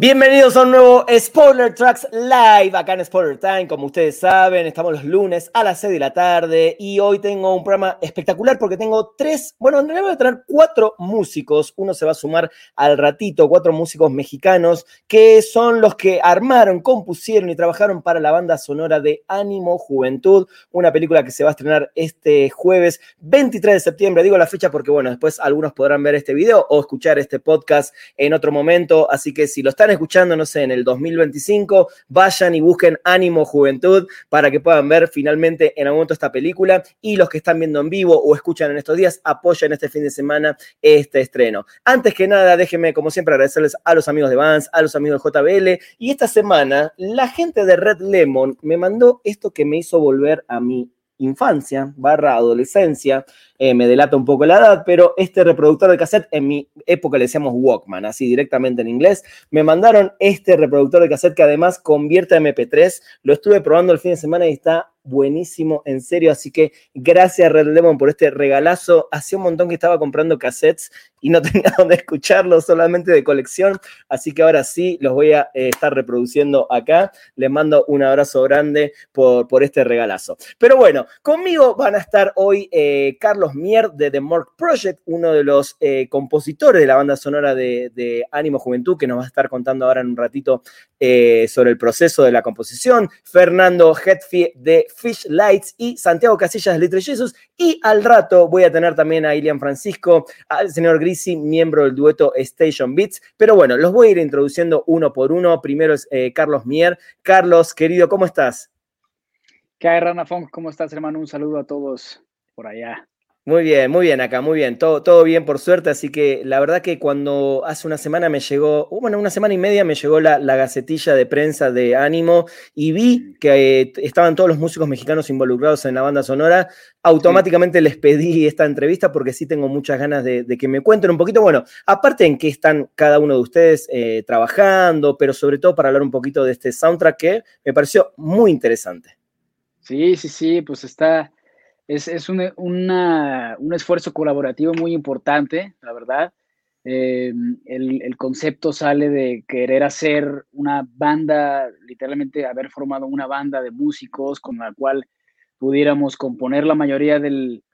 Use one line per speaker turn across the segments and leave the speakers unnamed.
Bienvenidos a un nuevo Spoiler Tracks Live acá en Spoiler Time. Como ustedes saben, estamos los lunes a las 6 de la tarde y hoy tengo un programa espectacular porque tengo tres, bueno, en realidad voy a tener cuatro músicos. Uno se va a sumar al ratito, cuatro músicos mexicanos que son los que armaron, compusieron y trabajaron para la banda sonora de Ánimo Juventud, una película que se va a estrenar este jueves 23 de septiembre. Digo la fecha porque, bueno, después algunos podrán ver este video o escuchar este podcast en otro momento. Así que si lo están escuchando, no sé, en el 2025, vayan y busquen Ánimo Juventud para que puedan ver finalmente en algún momento esta película. Y los que están viendo en vivo o escuchan en estos días, apoyen este fin de semana este estreno. Antes que nada, déjenme, como siempre, agradecerles a los amigos de Vans, a los amigos de JBL y esta semana la gente de Red Lemon me mandó esto que me hizo volver a mi infancia barra adolescencia, eh, me delata un poco la edad, pero este reproductor de cassette, en mi época le decíamos Walkman, así directamente en inglés, me mandaron este reproductor de cassette que además convierte a MP3, lo estuve probando el fin de semana y está buenísimo, en serio. Así que gracias Red Lemon por este regalazo. Hacía un montón que estaba comprando cassettes y no tenía dónde escucharlos, solamente de colección. Así que ahora sí los voy a eh, estar reproduciendo acá. Les mando un abrazo grande por, por este regalazo. Pero bueno, conmigo van a estar hoy eh, Carlos Mier de The Mork Project, uno de los eh, compositores de la banda sonora de, de, Ánimo Juventud, que nos va a estar contando ahora en un ratito sobre el proceso de la composición. Fernando Hetfi de Fish Lights y Santiago Casillas de Little Jesus. Y al rato voy a tener también a Ilian Francisco, al señor Grisi, miembro del dueto Station Beats. Pero bueno, los voy a ir introduciendo uno por uno. Primero es eh, Carlos Mier. Carlos, querido, ¿cómo estás?
¿Qué hay, Rana Funk? ¿Cómo estás, hermano? Un saludo a todos por allá.
Muy bien, muy bien acá, muy bien. Todo, todo bien por suerte. Así que la verdad que cuando hace una semana me llegó, bueno, una semana y media me llegó la, la gacetilla de prensa de Ánimo y vi que eh, estaban todos los músicos mexicanos involucrados en la banda sonora. Automáticamente les pedí esta entrevista porque sí tengo muchas ganas de, de, que me cuenten un poquito. Bueno, aparte en qué están cada uno de ustedes eh, trabajando, pero sobre todo para hablar un poquito de este soundtrack que me pareció muy interesante.
Sí, sí, sí, pues está es, es un, una, un, esfuerzo colaborativo muy importante, la verdad. Eh, el, el, concepto sale de querer hacer una banda, literalmente haber formado una banda de músicos con la cual pudiéramos componer la mayoría del,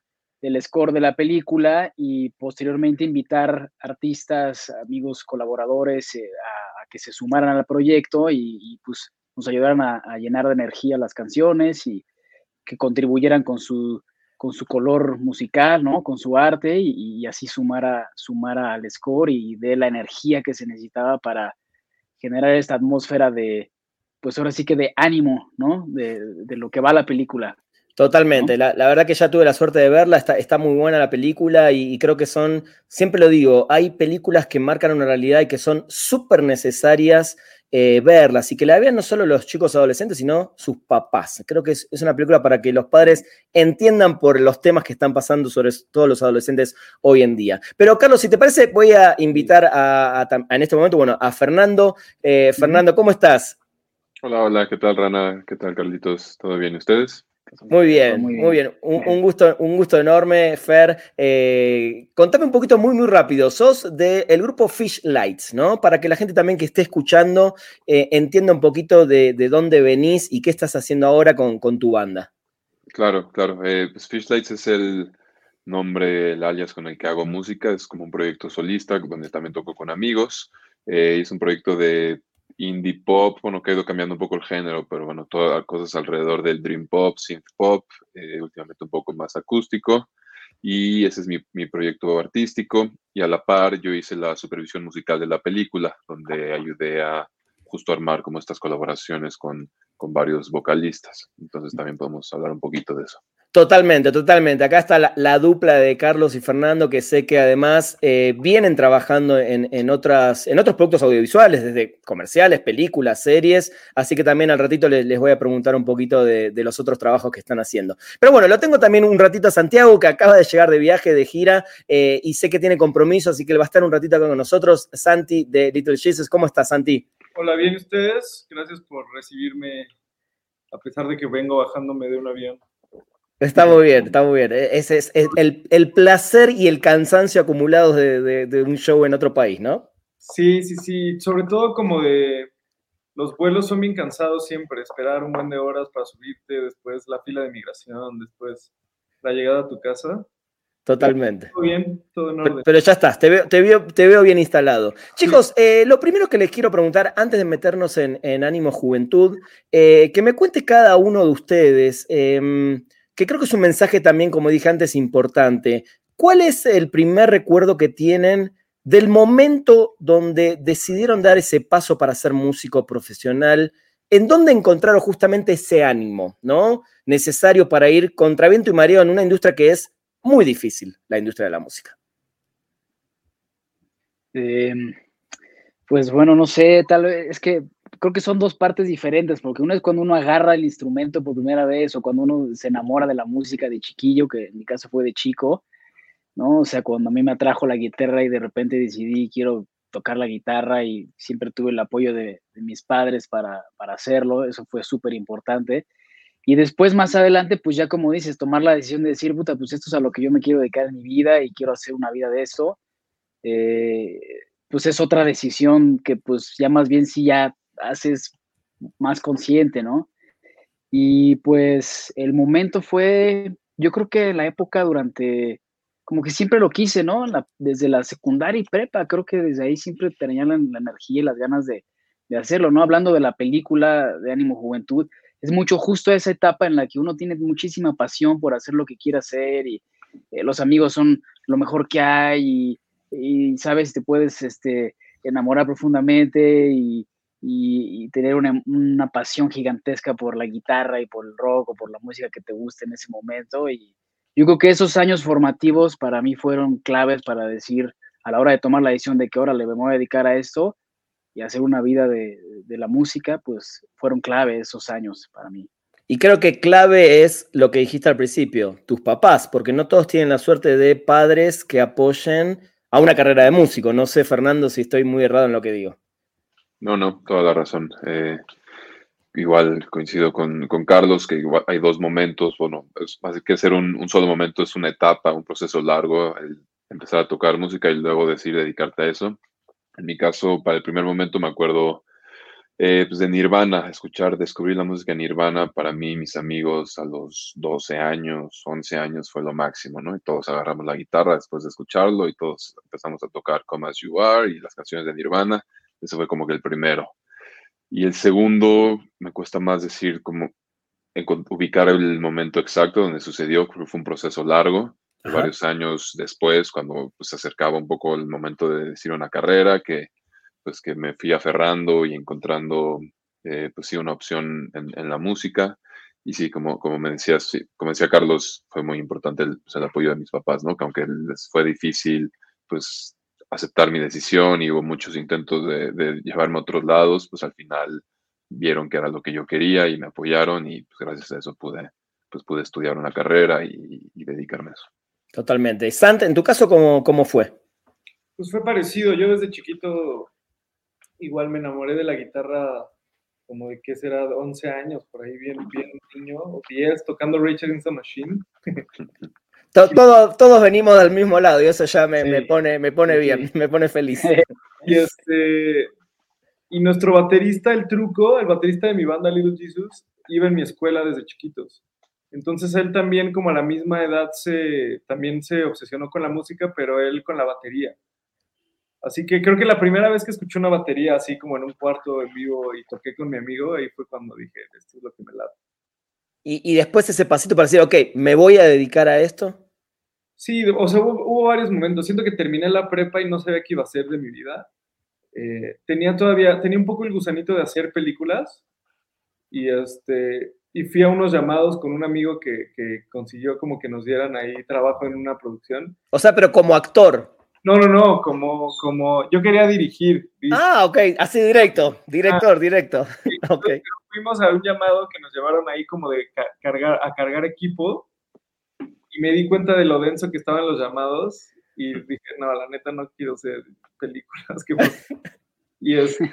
del score de la película y posteriormente invitar artistas, amigos, colaboradores eh, a, que se sumaran al proyecto y, y pues nos ayudaran a, a, llenar de energía las canciones y que contribuyeran con su, con su color musical, ¿no? Con su arte y, y así sumara, sumara al score y de la energía que se necesitaba para generar esta atmósfera de, pues ahora sí que de ánimo, ¿no? De, de lo que va la película.
Totalmente, la, la, verdad que ya tuve la suerte de verla, está, está muy buena la película y, y, creo que son, siempre lo digo, hay películas que marcan una realidad y que son súper necesarias eh, verlas y que la vean no solo los chicos adolescentes, sino sus papás. Creo que es, es, una película para que los padres entiendan por los temas que están pasando sobre todos los adolescentes hoy en día. Pero Carlos, si te parece, voy a invitar a, a, a en este momento, bueno, a Fernando. Eh, Fernando, ¿cómo estás?
Hola, hola, ¿qué tal Rana? ¿Qué tal Carlitos? ¿Todo bien? ¿Ustedes?
Muy bien, muy bien. Muy bien. Un, un, gusto, un gusto enorme, Fer. Eh, contame un poquito muy, muy rápido. Sos del de grupo Fish Lights, ¿no? Para que la gente también que esté escuchando eh, entienda un poquito de, de, dónde venís y qué estás haciendo ahora con, con tu banda.
Claro, claro. Eh, pues Fish Lights es el nombre, el alias con el que hago música. Es como un proyecto solista donde también toco con amigos. Eh, es un proyecto de indie pop, bueno, que ha ido cambiando un poco el género, pero bueno, todas cosas alrededor del dream pop, synth pop, eh, últimamente un poco más acústico. Y ese es mi, mi, proyecto artístico. Y a la par yo hice la supervisión musical de la película, donde ayudé a justo armar como estas colaboraciones con, con varios vocalistas. Entonces también podemos hablar un poquito de eso.
Totalmente, totalmente. Acá está la, dupla de Carlos y Fernando, que sé que además eh, vienen trabajando en, otras, en otros productos audiovisuales, desde comerciales, películas, series. Así que también al ratito les, voy a preguntar un poquito de, los otros trabajos que están haciendo. Pero bueno, lo tengo también un ratito a Santiago, que acaba de llegar de viaje, de gira, eh, y sé que tiene compromiso, así que le va a estar un ratito acá con nosotros. Santi de Little Jesus. ¿Cómo estás, Santi?
Hola, bien ustedes. Gracias por recibirme, a pesar de que vengo bajándome de un avión.
Está muy bien, está muy bien. E, ese es el, placer y el cansancio acumulados de, un show en otro país, ¿no?
Sí, sí, sí. Sobre todo como de los vuelos son bien cansados siempre. Esperar un buen de horas para subirte, después la fila de migración, después la llegada a tu casa.
Totalmente.
Todo bien, todo en orden.
Pero, ya estás, te veo, te veo, bien instalado. Chicos, eh, lo primero que les quiero preguntar, antes de meternos en, Ánimo Juventud, eh, que me cuente cada uno de ustedes. Em, que creo que es un mensaje también, como dije antes, importante. ¿Cuál es el primer recuerdo que tienen del momento donde decidieron dar ese paso para ser músico profesional? ¿En dónde encontraron justamente ese ánimo, ¿no? Necesario para ir contra viento y mareo en una industria que es muy difícil, la industria de la música.
Em, pues bueno, no sé, tal vez es que creo que son dos partes diferentes, porque una es cuando uno agarra el instrumento por primera vez o cuando uno se enamora de la música de chiquillo, que en mi caso fue de chico, ¿no? O sea, cuando a mí me atrajo la guitarra y de repente decidí quiero tocar la guitarra y siempre tuve el apoyo de, mis padres para, para, hacerlo, eso fue súper importante. Y después, más adelante, pues ya como dices, tomar la decisión de decir, puta, pues esto es a lo que yo me quiero dedicar en mi vida y quiero hacer una vida de eso, eh, pues es otra decisión que pues ya más bien sí ya haces más consciente, ¿no? Y pues el momento fue, yo creo que la época durante, como que siempre lo quise, ¿no? desde la secundaria y prepa, creo que desde ahí siempre tenía la, energía y las ganas de, hacerlo, ¿no? Hablando de la película de Ánimo Juventud, es mucho justo esa etapa en la que uno tiene muchísima pasión por hacer lo que quiere hacer y eh, los amigos son lo mejor que hay y, sabes, te puedes este, enamorar profundamente y, y, tener una, una, pasión gigantesca por la guitarra y por el rock o por la música que te guste en ese momento. Y yo creo que esos años formativos para mí fueron claves para decir, a la hora de tomar la decisión de que ahora le voy a dedicar a esto y hacer una vida de, de la música, pues fueron clave esos años para mí.
Y creo que clave es lo que dijiste al principio, tus papás, porque no todos tienen la suerte de padres que apoyen a una carrera de músico. No sé, Fernando, si estoy muy errado en lo que digo.
No, no, toda la razón. Eh, igual coincido con, Carlos, que hay dos momentos, bueno, es más que ser un, solo momento, es una etapa, un proceso largo, el empezar a tocar música y luego decidir dedicarte a eso. En mi caso, para el primer momento me acuerdo eh, pues de Nirvana, escuchar, descubrir la música Nirvana, para mí, mis amigos a los 12 años, 11 años fue lo máximo, ¿no? Y todos agarramos la guitarra después de escucharlo y todos empezamos a tocar Come As You Are y las canciones de Nirvana ese fue como que el primero. Y el segundo, me cuesta más decir como ubicar el momento exacto donde sucedió, porque fue un proceso largo, varios años después, cuando pues, se acercaba un poco el momento de decir una carrera, que pues que me fui aferrando y encontrando eh, pues sí una opción en, la música. Y sí, como, como me decías, como decía Carlos, fue muy importante el, pues, el apoyo de mis papás, ¿no? Que aunque les fue difícil, pues aceptar mi decisión y hubo muchos intentos de, llevarme a otros lados, pues al final vieron que era lo que yo quería y me apoyaron y pues gracias a eso pude, pues pude estudiar una carrera y, dedicarme a eso.
Totalmente. Sant, en tu caso, ¿cómo, ¿cómo fue?
Pues fue parecido. Yo desde chiquito igual me enamoré de la guitarra como de que será 11 años, por ahí bien, bien niño, o 10, tocando Rage Against the Machine.
todos venimos del mismo lado y eso ya me, pone, me pone bien, me pone feliz.
Y, este, y nuestro baterista, el truco, el baterista de mi banda Little Jesus, iba en mi escuela desde chiquitos. Entonces él también, como a la misma edad, se, también se obsesionó con la música, pero él con la batería. Así que creo que la primera vez que escuché una batería así como en un cuarto en vivo y toqué con mi amigo, ahí fue cuando dije, esto es lo que me late.
Y, y después ese pasito para decir, ok, me voy a dedicar a esto.
Sí, o sea, hubo, varios momentos. Siento que terminé la prepa y no sabía qué iba a hacer de mi vida. Eh, tenía todavía, tenía un poco el gusanito de hacer películas y este, y fui a unos llamados con un amigo que, que, consiguió como que nos dieran ahí trabajo en una producción.
O sea, pero como actor.
No, no, no, como, como yo quería dirigir.
Ah, ok, así directo, director, ah, directo. okay.
Fuimos a un llamado que nos llevaron ahí como de cargar, a cargar equipo y me di cuenta de lo denso que estaban los llamados y dije, no, la neta no quiero hacer películas. Que y, este,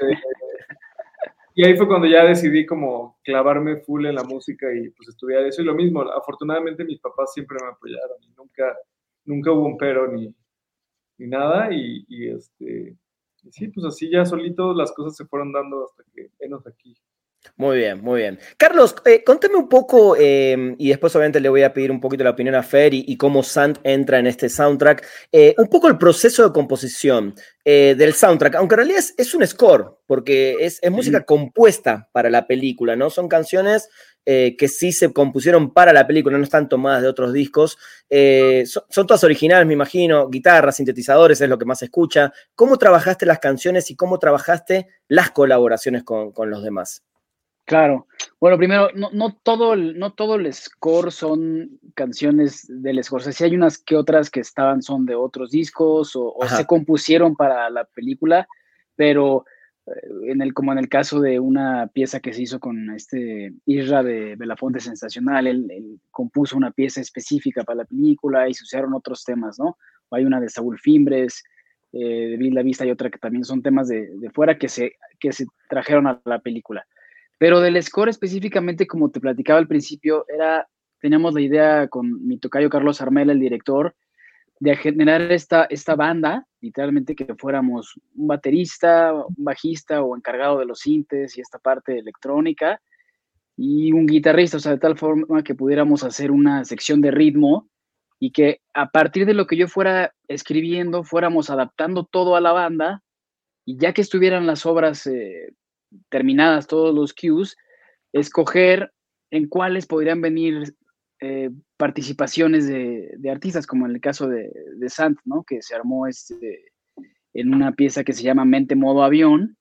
y ahí fue cuando ya decidí como clavarme full en la música y pues estudiar eso y lo mismo. Afortunadamente mis papás siempre me apoyaron y nunca, nunca hubo un pero ni, ni nada. Y, este, sí, pues así ya solitos las cosas se fueron dando hasta que venos aquí.
Muy bien, muy bien. Carlos, eh, contame un poco, em, y después obviamente le voy a pedir un poquito la opinión a Fer y, cómo Sant entra en este soundtrack, eh, un poco el proceso de composición eh, del soundtrack, aunque en realidad es, un score, porque es, es, música compuesta para la película, ¿no? Son canciones eh, que sí se compusieron para la película, no están tomadas de otros discos. Son, todas originales, me imagino, guitarras, sintetizadores, es lo que más se escucha. ¿Cómo trabajaste las canciones y cómo trabajaste las colaboraciones con, los demás?
Claro. Bueno, primero, no, todo, el, no todo el score son canciones del sea, hay unas que otras que estaban, son de otros discos o se compusieron para la película, pero en el, como en el caso de una pieza que se hizo con este Isra de Belafonte Sensacional, él, compuso una pieza específica para la película y se usaron otros temas, ¿no? hay una de Saúl Fimbres, eh, de Bill La Vista y otra que también son temas de, fuera que se, que se trajeron a la película. Pero del score específicamente, como te platicaba al principio, era, teníamos la idea con mi tocayo Carlos Armela, el director, de generar esta, esta banda, literalmente que fuéramos un baterista, un bajista o encargado de los sintes y esta parte electrónica, y un guitarrista, o sea, de tal forma que pudiéramos hacer una sección de ritmo y que a partir de lo que yo fuera escribiendo, fuéramos adaptando todo a la banda, y ya que estuvieran las obras eh, terminadas, todos los cues, escoger en cuáles podrían venir eh, participaciones de, artistas, como en el caso de, de Sant, ¿no? Que se armó este, en una pieza que se llama Mente Modo Avión,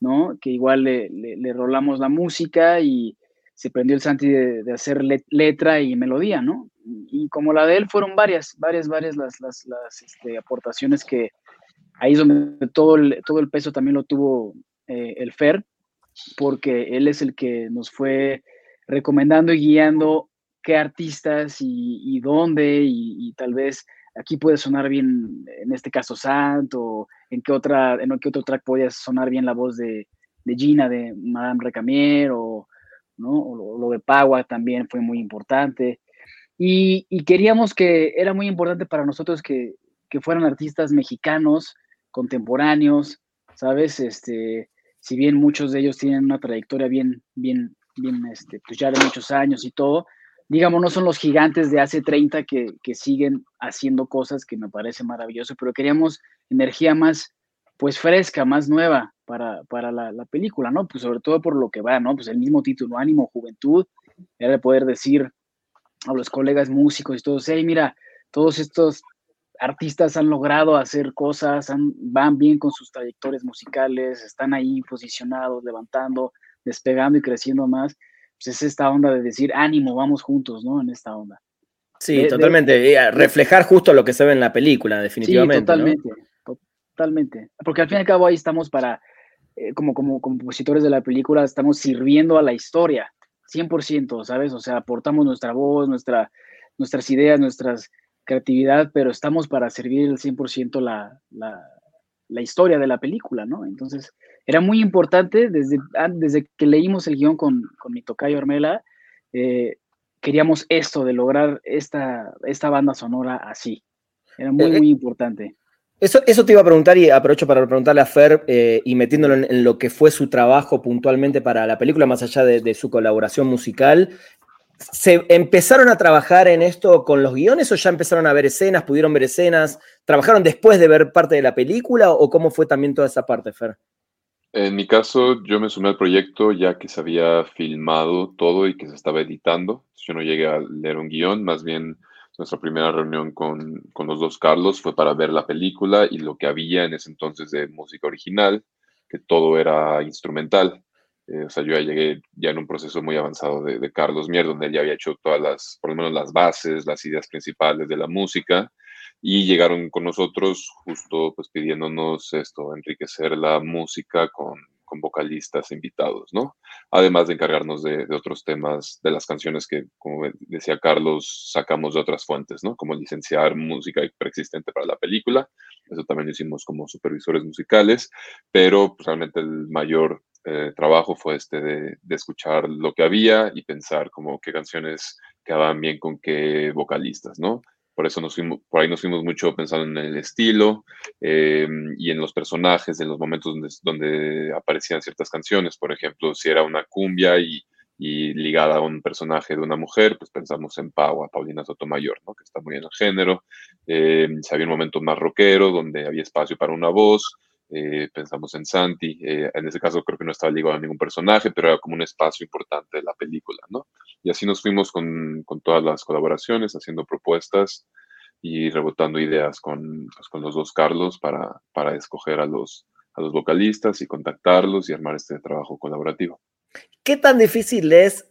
¿no? Que igual le, le, rolamos la música y se prendió el Santi de, hacer letra y melodía, ¿no? Y como la de él fueron varias, varias, varias las, las, este, aportaciones que ahí es donde todo el, todo el peso también lo tuvo eh, el Fer, porque él es el que nos fue recomendando y guiando qué artistas y, dónde, y, tal vez aquí puede sonar bien, en este caso Santo, en qué, otra, en qué otro track podía sonar bien la voz de, Gina, de Madame Recamier, o, ¿no? lo, de Pagua también fue muy importante. Y, queríamos que, era muy importante para nosotros que, fueran artistas mexicanos, contemporáneos, ¿sabes? Este, si bien muchos de ellos tienen una trayectoria bien, bien, bien, este, pues ya de muchos años y todo, digamos, no son los gigantes de hace 30 que, siguen haciendo cosas que me parece maravilloso, pero queríamos energía más, pues fresca, más nueva para, para la, película, ¿no? Pues sobre todo por lo que va, ¿no? Pues el mismo título, ánimo, juventud, era de poder decir a los colegas músicos y todos, hey, mira, todos estos artistas han logrado hacer cosas, van bien con sus trayectorias musicales, están ahí posicionados, levantando, despegando y creciendo más pues es esta onda de decir, ánimo, vamos juntos, ¿no? En esta onda.
Sí, totalmente. reflejar justo lo que se ve en la película, definitivamente. Sí,
totalmente, totalmente. Porque al fin y al cabo ahí estamos para, eh, como, como compositores de la película, estamos sirviendo a la historia, 100%, ¿sabes? O sea, aportamos nuestra voz, nuestra, nuestras ideas, nuestra creatividad, pero estamos para servir el 100% la, la, la historia de la película, ¿no? Entonces, era muy importante desde, desde que leímos el guion con, con mi tocayo Armela, eh, queríamos esto, de lograr esta, esta banda sonora así. Era muy, eh, muy importante.
Eso, eso te iba a preguntar y aprovecho para preguntarle a Fer eh, y metiéndolo en, lo que fue su trabajo puntualmente para la película, más allá de, de, su colaboración musical. ¿Se empezaron a trabajar en esto con los guiones o ya empezaron a ver escenas, pudieron ver escenas? ¿Trabajaron después de ver parte de la película o cómo fue también toda esa parte, Fer?
En mi caso, yo me sumé al proyecto ya que se había filmado todo y que se estaba editando. Yo no llegué a leer un guion, más bien nuestra primera reunión con, con, los dos Carlos fue para ver la película y lo que había en ese entonces de música original, que todo era instrumental. Eh, o sea, yo ya llegué ya en un proceso muy avanzado de, de, Carlos Mier, donde él ya había hecho todas las, por lo menos las bases, las ideas principales de la música, y llegaron con nosotros justo pues pidiéndonos esto, enriquecer la música con, con vocalistas invitados, ¿no? Además de encargarnos de, de, otros temas de las canciones que, como decía Carlos, sacamos de otras fuentes, ¿no? Como licenciar música preexistente para la película, eso también lo hicimos como supervisores musicales, pero pues, realmente el mayor eh, trabajo fue este de, escuchar lo que había y pensar como qué canciones quedaban bien con qué vocalistas, ¿no? Por eso nos fuimos, por ahí nos fuimos mucho pensando en el estilo eh, y en los personajes, en los momentos donde, aparecían ciertas canciones. Por ejemplo, si era una cumbia y, y, ligada a un personaje de una mujer, pues pensamos en Pau, a Paulina Sotomayor, ¿no? que está muy en el género. Eh, si había un momento más rockero, donde había espacio para una voz, eh, pensamos en Santi, eh, en ese caso creo que no estaba ligado a ningún personaje, pero era como un espacio importante de la película, ¿no? Y así nos fuimos con, con todas las colaboraciones, haciendo propuestas y rebotando ideas con, pues, con los dos Carlos para, para escoger a los, a los vocalistas y contactarlos y armar este trabajo colaborativo.
¿Qué tan difícil es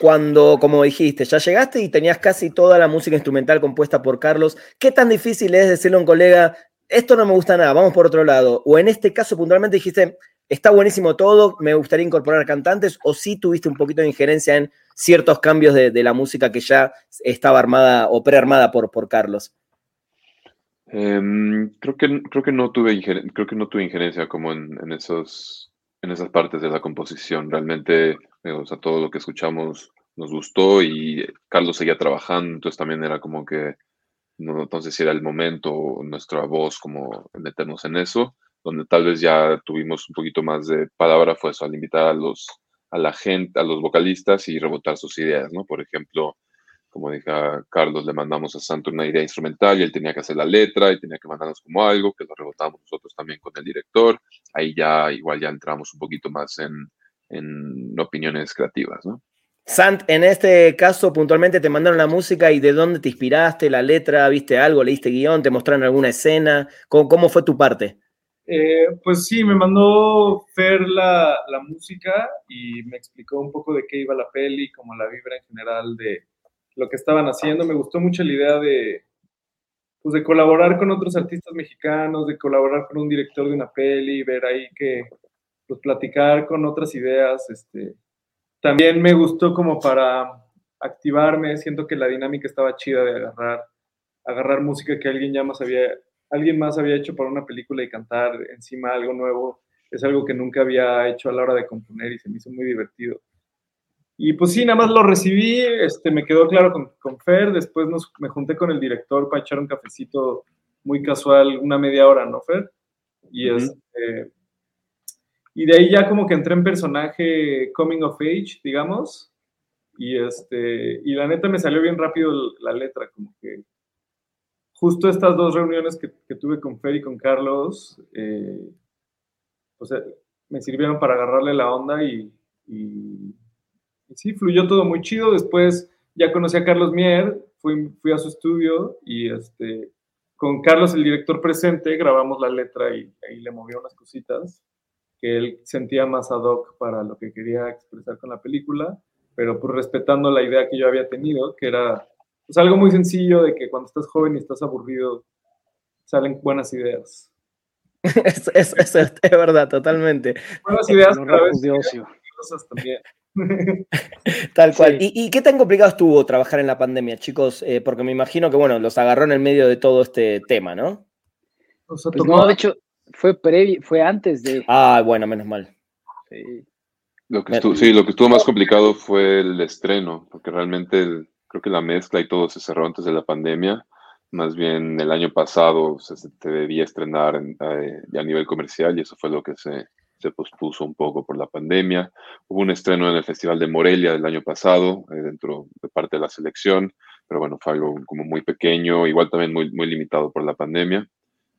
cuando, como dijiste, ya llegaste y tenías casi toda la música instrumental compuesta por Carlos? ¿Qué tan difícil es decirle a un colega, esto no me gusta nada, vamos por otro lado. O en este caso puntualmente dijiste, está buenísimo todo, me gustaría incorporar cantantes, o sí tuviste un poquito de injerencia en ciertos cambios de, la música que ya estaba armada o prearmada por, por Carlos.
Um, creo que creo que no tuve creo que no tuve injerencia como en, en, esos en esas partes de la composición. Realmente, eh, o sea, todo lo que escuchamos nos gustó y Carlos seguía trabajando, entonces también era como que no, entonces era el momento, nuestra voz, como meternos en eso, donde tal vez ya tuvimos un poquito más de palabra fue eso, al invitar a los, a la gente, a los vocalistas y rebotar sus ideas, ¿no? Por ejemplo, como dije a Carlos, le mandamos a Santo una idea instrumental y él tenía que hacer la letra y tenía que mandarnos como algo, que lo rebotamos nosotros también con el director. Ahí ya igual ya entramos un poquito más en, en opiniones creativas, ¿no?
Sant, en este caso puntualmente te mandaron la música y de dónde te inspiraste, la letra, viste algo, leíste guion, te mostraron alguna escena, ¿cómo, fue tu parte?
Eh, pues sí, me mandó Fer la, la, música y me explicó un poco de qué iba la peli, como la vibra en general de lo que estaban haciendo. Me gustó mucho la idea de, pues de colaborar con otros artistas mexicanos, de colaborar con un director de una peli, ver ahí que, pues platicar con otras ideas, este, también me gustó como para activarme, siento que la dinámica estaba chida de agarrar, agarrar música que alguien ya más había, alguien más había hecho para una película y cantar encima algo nuevo, es algo que nunca había hecho a la hora de componer y se me hizo muy divertido. Y pues sí, nada más lo recibí, este, me quedó claro con, con Fer, después nos, me junté con el director para echar un cafecito muy casual, una media hora, ¿no, Fer? Y uh -huh. este, y de ahí ya como que entré en personaje coming of age, digamos. Y, este, y la neta me salió bien rápido la letra, como que justo estas dos reuniones que, que tuve con Fer y con Carlos, eh, o sea, me sirvieron para agarrarle la onda y, y, y, sí, fluyó todo muy chido. Después ya conocí a Carlos Mier, fui, fui a su estudio y este, con Carlos, el director presente, grabamos la letra y ahí le movió unas cositas que él sentía más ad hoc para lo que quería expresar con la película, pero pues respetando la idea que yo había tenido, que era pues algo muy sencillo de que cuando estás joven y estás aburrido, salen buenas ideas.
es, es, es, es, verdad, totalmente.
Buenas ideas, pero cosas también.
Tal cual. Sí. ¿Y, ¿Y, qué tan complicado estuvo trabajar en la pandemia, chicos? Eh, porque me imagino que, bueno, los agarró en el medio de todo este tema, ¿no?
Pues no, de hecho, fue previo, fue antes de.
Ah, bueno, menos mal.
Sí. Lo que estuvo, sí, lo que estuvo más complicado fue el estreno, porque realmente el, creo que la mezcla y todo se cerró antes de la pandemia. Más bien el año pasado se, se debía estrenar en, eh, a nivel comercial y eso fue lo que se, se, pospuso un poco por la pandemia. Hubo un estreno en el Festival de Morelia del año pasado, eh, dentro de parte de la selección, pero bueno, fue algo como muy pequeño, igual también muy, muy limitado por la pandemia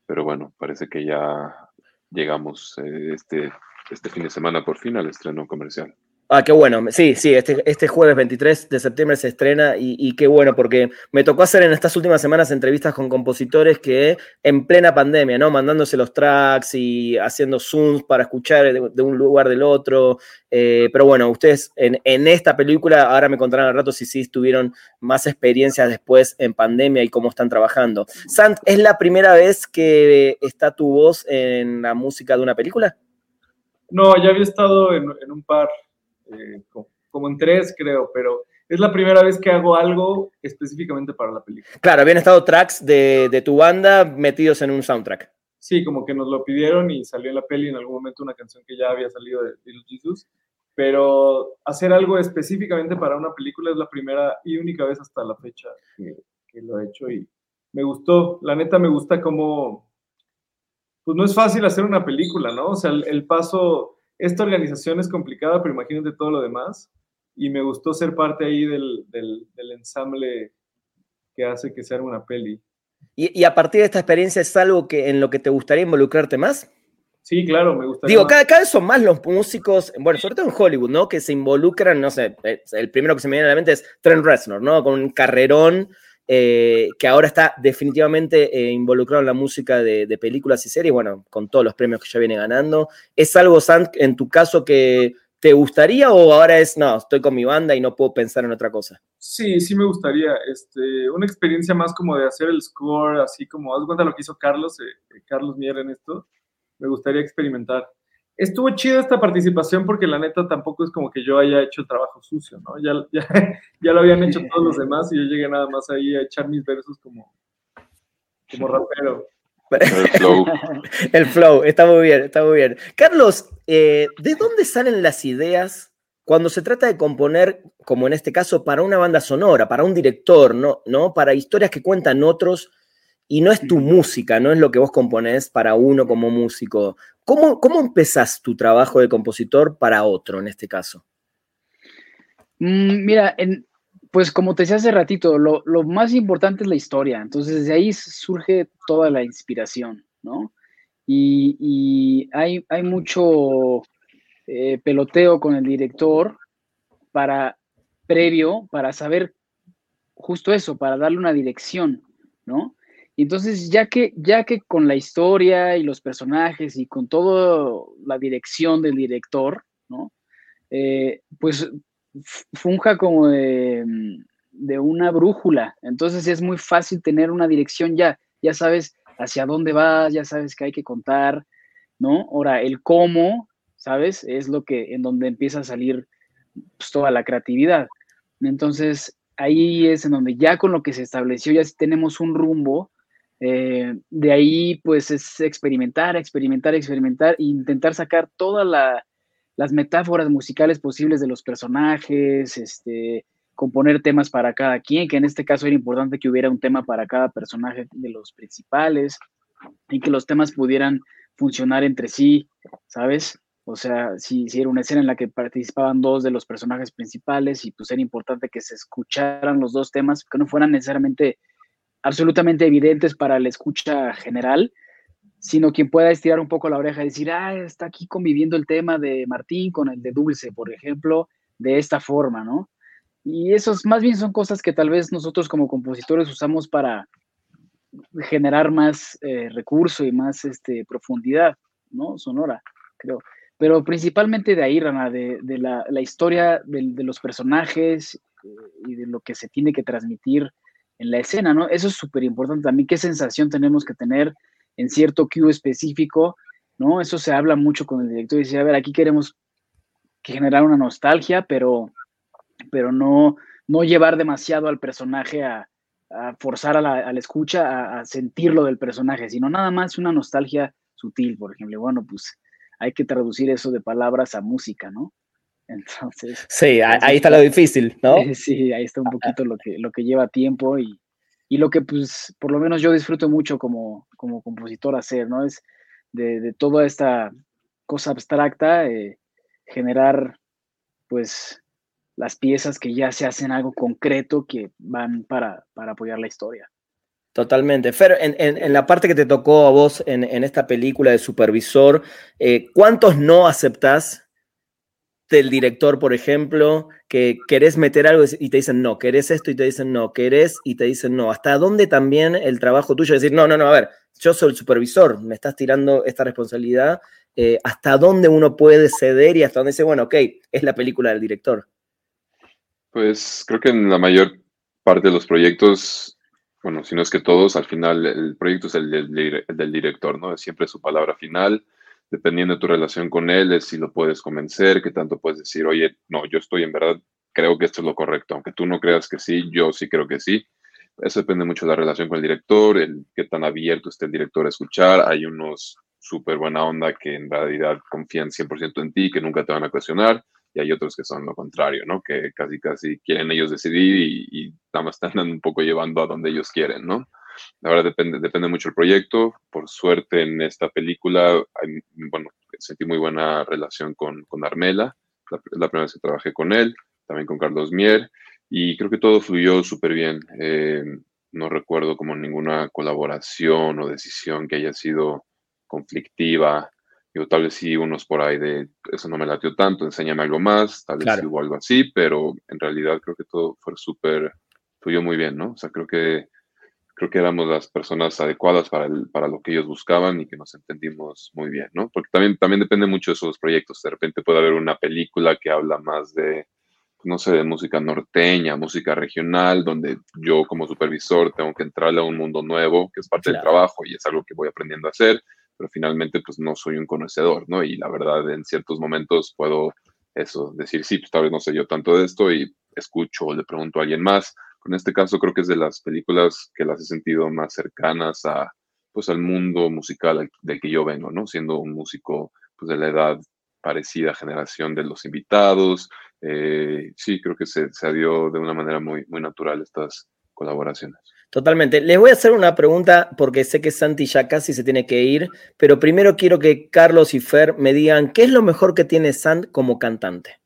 pero bueno, parece que ya llegamos eh, este, este fin de semana por fin al estreno comercial.
Ah, qué bueno. Sí, sí, este, este jueves 23 de septiembre se estrena y, qué bueno, porque me tocó hacer en estas últimas semanas entrevistas con compositores que en plena pandemia, ¿no? Mandándose los tracks y haciendo zooms para escuchar de, un lugar del otro. Eh, pero bueno, ustedes en, en, esta película, ahora me contarán al rato si sí tuvieron más experiencias después en pandemia y cómo están trabajando. Sant, ¿es la primera vez que está tu voz en la música de una película?
No, ya había estado en, en un par eh, como, en tres, creo, pero es la primera vez que hago algo específicamente para la película.
Claro, habían estado tracks de, tu banda metidos en un soundtrack.
Sí, como que nos lo pidieron y salió en la peli en algún momento una canción que ya había salido de Little Jesus, pero hacer algo específicamente para una película es la primera y única vez hasta la fecha que, lo he hecho y me gustó, la neta me gusta como, pues no es fácil hacer una película, ¿no? O sea, el paso esta organización es complicada, pero imagínate todo lo demás. Y me gustó ser parte ahí del, ensamble que hace que sea una peli.
¿Y, a partir de esta experiencia es algo que, en lo que te gustaría involucrarte más?
Sí, claro, me gustaría.
Digo, cada, cada, vez son más los músicos, bueno, sobre todo en Hollywood, ¿no? Que se involucran, no sé, el primero que se me viene a la mente es Trent Reznor, ¿no? Con un carrerón eh, que ahora está definitivamente eh, involucrado en la música de, películas y series, bueno, con todos los premios que ya viene ganando. ¿Es algo, Sant, en tu caso que te gustaría o ahora es, no, estoy con mi banda y no puedo pensar en otra cosa?
Sí, sí me gustaría. Este, una experiencia más como de hacer el score, así como, haz cuenta lo que hizo Carlos, eh, Carlos Mier en esto, me gustaría experimentar estuvo chida esta participación porque la neta tampoco es como que yo haya hecho el trabajo sucio, ¿no? Ya, ya, lo habían hecho todos los demás y yo llegué nada más ahí a echar mis versos como, como rapero.
El flow. el flow, está muy bien, está muy bien. Carlos, eh, ¿de dónde salen las ideas cuando se trata de componer, como en este caso, para una banda sonora, para un director, ¿no? ¿no? Para historias que cuentan otros y no es tu música, no es lo que vos componés para uno como músico. ¿Cómo, cómo empezás tu trabajo de compositor para otro en este caso?
Mm, mira, pues como te decía hace ratito, lo, más importante es la historia. Entonces, desde ahí surge toda la inspiración, ¿no? Y, hay, hay, mucho eh, peloteo con el director para previo, para saber justo eso, para darle una dirección, ¿no? Entonces, ya que, ya que con la historia y los personajes y con toda la dirección del director, ¿no? Eh, pues funja como de, una brújula. Entonces es muy fácil tener una dirección ya. Ya sabes hacia dónde vas, ya sabes que hay que contar, ¿no? Ahora, el cómo, ¿sabes? Es lo que, en donde empieza a salir pues, toda la creatividad. Entonces, ahí es en donde ya con lo que se estableció, ya tenemos un rumbo, eh, de ahí, pues es experimentar, experimentar, experimentar e intentar sacar todas las metáforas musicales posibles de los personajes, este, componer temas para cada quien, que en este caso era importante que hubiera un tema para cada personaje de los principales y que los temas pudieran funcionar entre sí, ¿sabes? O sea, si, si, era una escena en la que participaban dos de los personajes principales y pues era importante que se escucharan los dos temas, que no fueran necesariamente absolutamente evidentes para la escucha general, sino quien pueda estirar un poco la oreja y decir, ah, está aquí conviviendo el tema de Martín con el de Dulce, por ejemplo, de esta forma, ¿no? Y esos más bien son cosas que tal vez nosotros como compositores usamos para generar más eh, recurso y más este, profundidad, ¿no? Sonora, creo. Pero principalmente de ahí, Rana, de, la, historia de, los personajes eh, y de lo que se tiene que transmitir en la escena, ¿no? Eso es súper importante también, qué sensación tenemos que tener en cierto cue específico, ¿no? Eso se habla mucho con el director y dice, a ver, aquí queremos generar una nostalgia, pero, pero no, no llevar demasiado al personaje a, forzar a la, escucha a, a, sentirlo del personaje, sino nada más una nostalgia sutil, por ejemplo. Bueno, pues hay que traducir eso de palabras a música, ¿no? Entonces.
Sí, ahí está lo difícil, ¿no?
Sí, ahí está un poquito lo que, lo que lleva tiempo y, lo que, pues, por lo menos yo disfruto mucho como, como compositor hacer, ¿no? Es de, toda esta cosa abstracta, eh, generar, pues, las piezas que ya se hacen algo concreto que van para, apoyar la historia.
Totalmente. Fer, en, la parte que te tocó a vos en, esta película de supervisor, eh, ¿cuántos no aceptás del director, por ejemplo, que querés meter algo y te dicen no, querés esto y te dicen no, querés y te dicen no. ¿Hasta dónde también el trabajo tuyo decir, no, no, no, a ver, yo soy el supervisor, me estás tirando esta responsabilidad, eh, ¿hasta dónde uno puede ceder y hasta dónde dice, bueno, ok, es la película del director?
Pues creo que en la mayor parte de los proyectos, bueno, si no es que todos, al final el proyecto es el del, el del director, ¿no? Es siempre su palabra final dependiendo de tu relación con él, es si lo puedes convencer, que tanto puedes decir, oye, no, yo estoy en verdad, creo que esto es lo correcto, aunque tú no creas que sí, yo sí creo que sí. Eso depende mucho de la relación con el director, el qué tan abierto esté el director a escuchar. Hay unos súper buena onda que en realidad confían 100% en ti, que nunca te van a cuestionar, y hay otros que son lo contrario, ¿no? Que casi, casi quieren ellos decidir y, y nada más están un poco llevando a donde ellos quieren, ¿no? La verdad depende, depende mucho del proyecto. Por suerte en esta película, bueno, sentí muy buena relación con, con Armela. La, la, primera vez que trabajé con él, también con Carlos Mier, y creo que todo fluyó súper bien. Eh, no recuerdo como ninguna colaboración o decisión que haya sido conflictiva. Yo tal vez sí unos por ahí de eso no me latió tanto, enséñame algo más, tal vez claro. sí hubo algo así, pero en realidad creo que todo fue súper, fluyó muy bien, ¿no? O sea, creo que creo que éramos las personas adecuadas para, el, para lo que ellos buscaban y que nos entendimos muy bien, ¿no? Porque también, también depende mucho de esos proyectos. De repente puede haber una película que habla más de, no sé, de música norteña, música regional, donde yo como supervisor tengo que entrarle a un mundo nuevo, que es parte claro. del trabajo y es algo que voy aprendiendo a hacer, pero finalmente pues no soy un conocedor, ¿no? Y la verdad en ciertos momentos puedo eso, decir, sí, pues tal vez no sé yo tanto de esto y escucho o le pregunto a alguien más, en este caso creo que es de las películas que las he sentido más cercanas a, pues, al mundo musical del que yo vengo, ¿no? Siendo un músico pues, de la edad parecida generación de los invitados. Eh, sí, creo que se, se dio de una manera muy, natural estas colaboraciones.
Totalmente. Les voy a hacer una pregunta porque sé que Santi ya casi se tiene que ir, pero primero quiero que Carlos y Fer me digan qué es lo mejor que tiene Sant como cantante.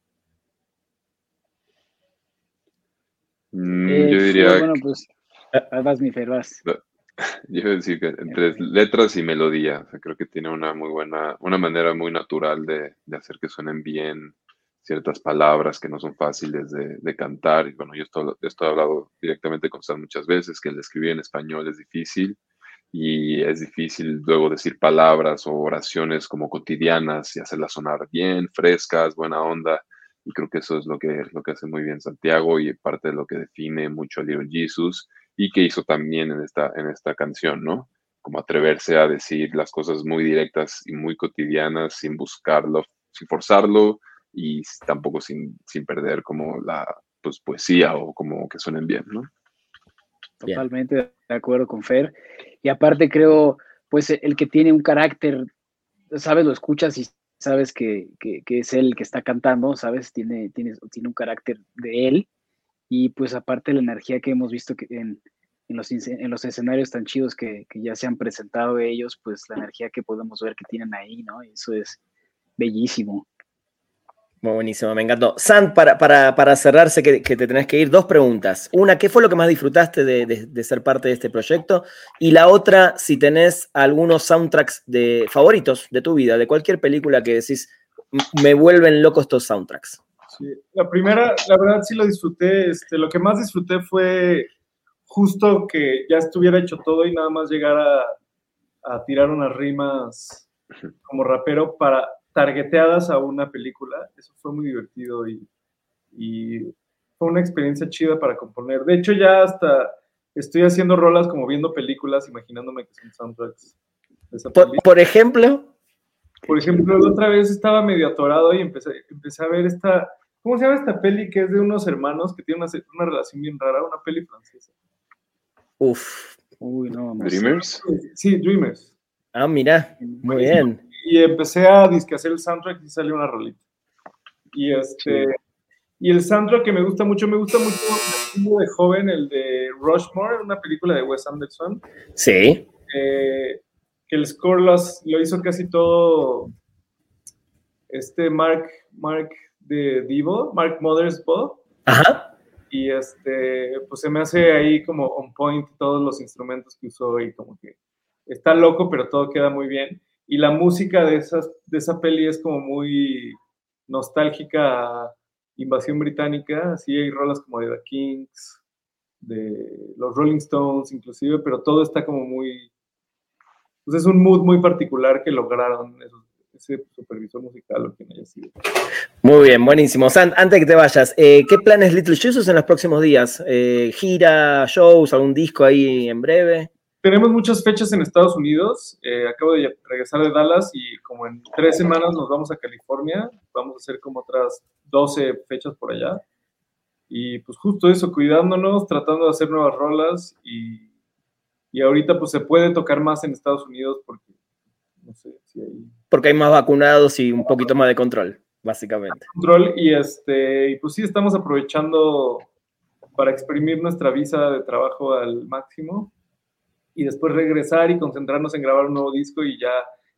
Mm, eh, yo diría.
Bueno, pues. Vas, mi Fer, vas.
Yo iba a decir que entre letras y melodía, o sea, creo que tiene una muy buena, una manera muy natural de, de, hacer que suenen bien ciertas palabras que no son fáciles de, de cantar. Y bueno, yo esto, esto he hablado directamente con Sam muchas veces, que el escribir en español es difícil y es difícil luego decir palabras o oraciones como cotidianas y hacerlas sonar bien, frescas, buena onda. Y creo que eso es lo que, lo que hace muy bien Santiago y parte de lo que define mucho a Little Jesus y que hizo también en esta, en esta canción, ¿no? Como atreverse a decir las cosas muy directas y muy cotidianas sin buscarlo, sin forzarlo y tampoco sin, sin perder como la pues, poesía o como que suenen bien, ¿no?
Totalmente de acuerdo con Fer. Y aparte creo, pues el que tiene un carácter, sabes, lo escuchas y sabes que, que, es él que está cantando, sabes, tiene, tiene, tiene un carácter de él y pues aparte la energía que hemos visto que en, en, los, en los escenarios tan chidos que, que, ya se han presentado ellos, pues la energía que podemos ver que tienen ahí, ¿no? Eso es bellísimo.
Muy buenísimo, me encantó. Sant, para, para, para cerrarse, que, que, te tenés que ir, dos preguntas. Una, ¿qué fue lo que más disfrutaste de, de, de, ser parte de este proyecto? Y la otra, si tenés algunos soundtracks de, favoritos de tu vida, de cualquier película que decís, me vuelven locos estos soundtracks.
Sí. La primera, la verdad sí lo disfruté. Este, lo que más disfruté fue justo que ya estuviera hecho todo y nada más llegar a, a tirar unas rimas como rapero para targeteadas a una película. Eso fue muy divertido y, y, fue una experiencia chida para componer. De hecho, ya hasta estoy haciendo rolas como viendo películas, imaginándome que son soundtracks.
Por, por, ejemplo.
Por ejemplo, la otra vez estaba medio atorado y empecé, empecé a ver esta. ¿Cómo se llama esta peli que es de unos hermanos que tienen una, una relación bien rara? Una peli francesa.
Uf.
Uy, no.
¿Dreamers?
Sí, Dreamers.
Ah, mira. Muy bien
y empecé a disque hacer el soundtrack y salió una rolita. Y este sí. y el soundtrack que me gusta mucho, me gusta mucho de joven, el de Rushmore, una película de Wes Anderson.
Sí.
Eh, que el score los, lo hizo casi todo este Mark, Mark de Divo, Mark Mothersbaugh.
Ajá.
Y este, pues se me hace ahí como on point todos los instrumentos que usó y como que está loco, pero todo queda muy bien y la música de, esas, de esa peli es como muy nostálgica invasión británica, sí hay rolas como de The Kings, de los Rolling Stones inclusive, pero todo está como muy, pues es un mood muy particular que lograron ese supervisor musical o quien haya sido.
Muy bien, buenísimo. Antes de que te vayas, eh, ¿qué planes Little Jesus en los próximos días? Eh, ¿Gira, shows, algún disco ahí en breve?
Tenemos muchas fechas en Estados Unidos. Eh, acabo de regresar de Dallas y como en tres semanas nos vamos a California. Vamos a hacer como otras 12 fechas por allá. Y pues justo eso, cuidándonos, tratando de hacer nuevas rolas y, y ahorita pues se puede tocar más en Estados Unidos porque no sé si hay...
Porque hay más vacunados y un poquito más de control, básicamente.
Control y este, y pues sí estamos aprovechando para exprimir nuestra visa de trabajo al máximo y después regresar y concentrarnos en grabar un nuevo disco y ya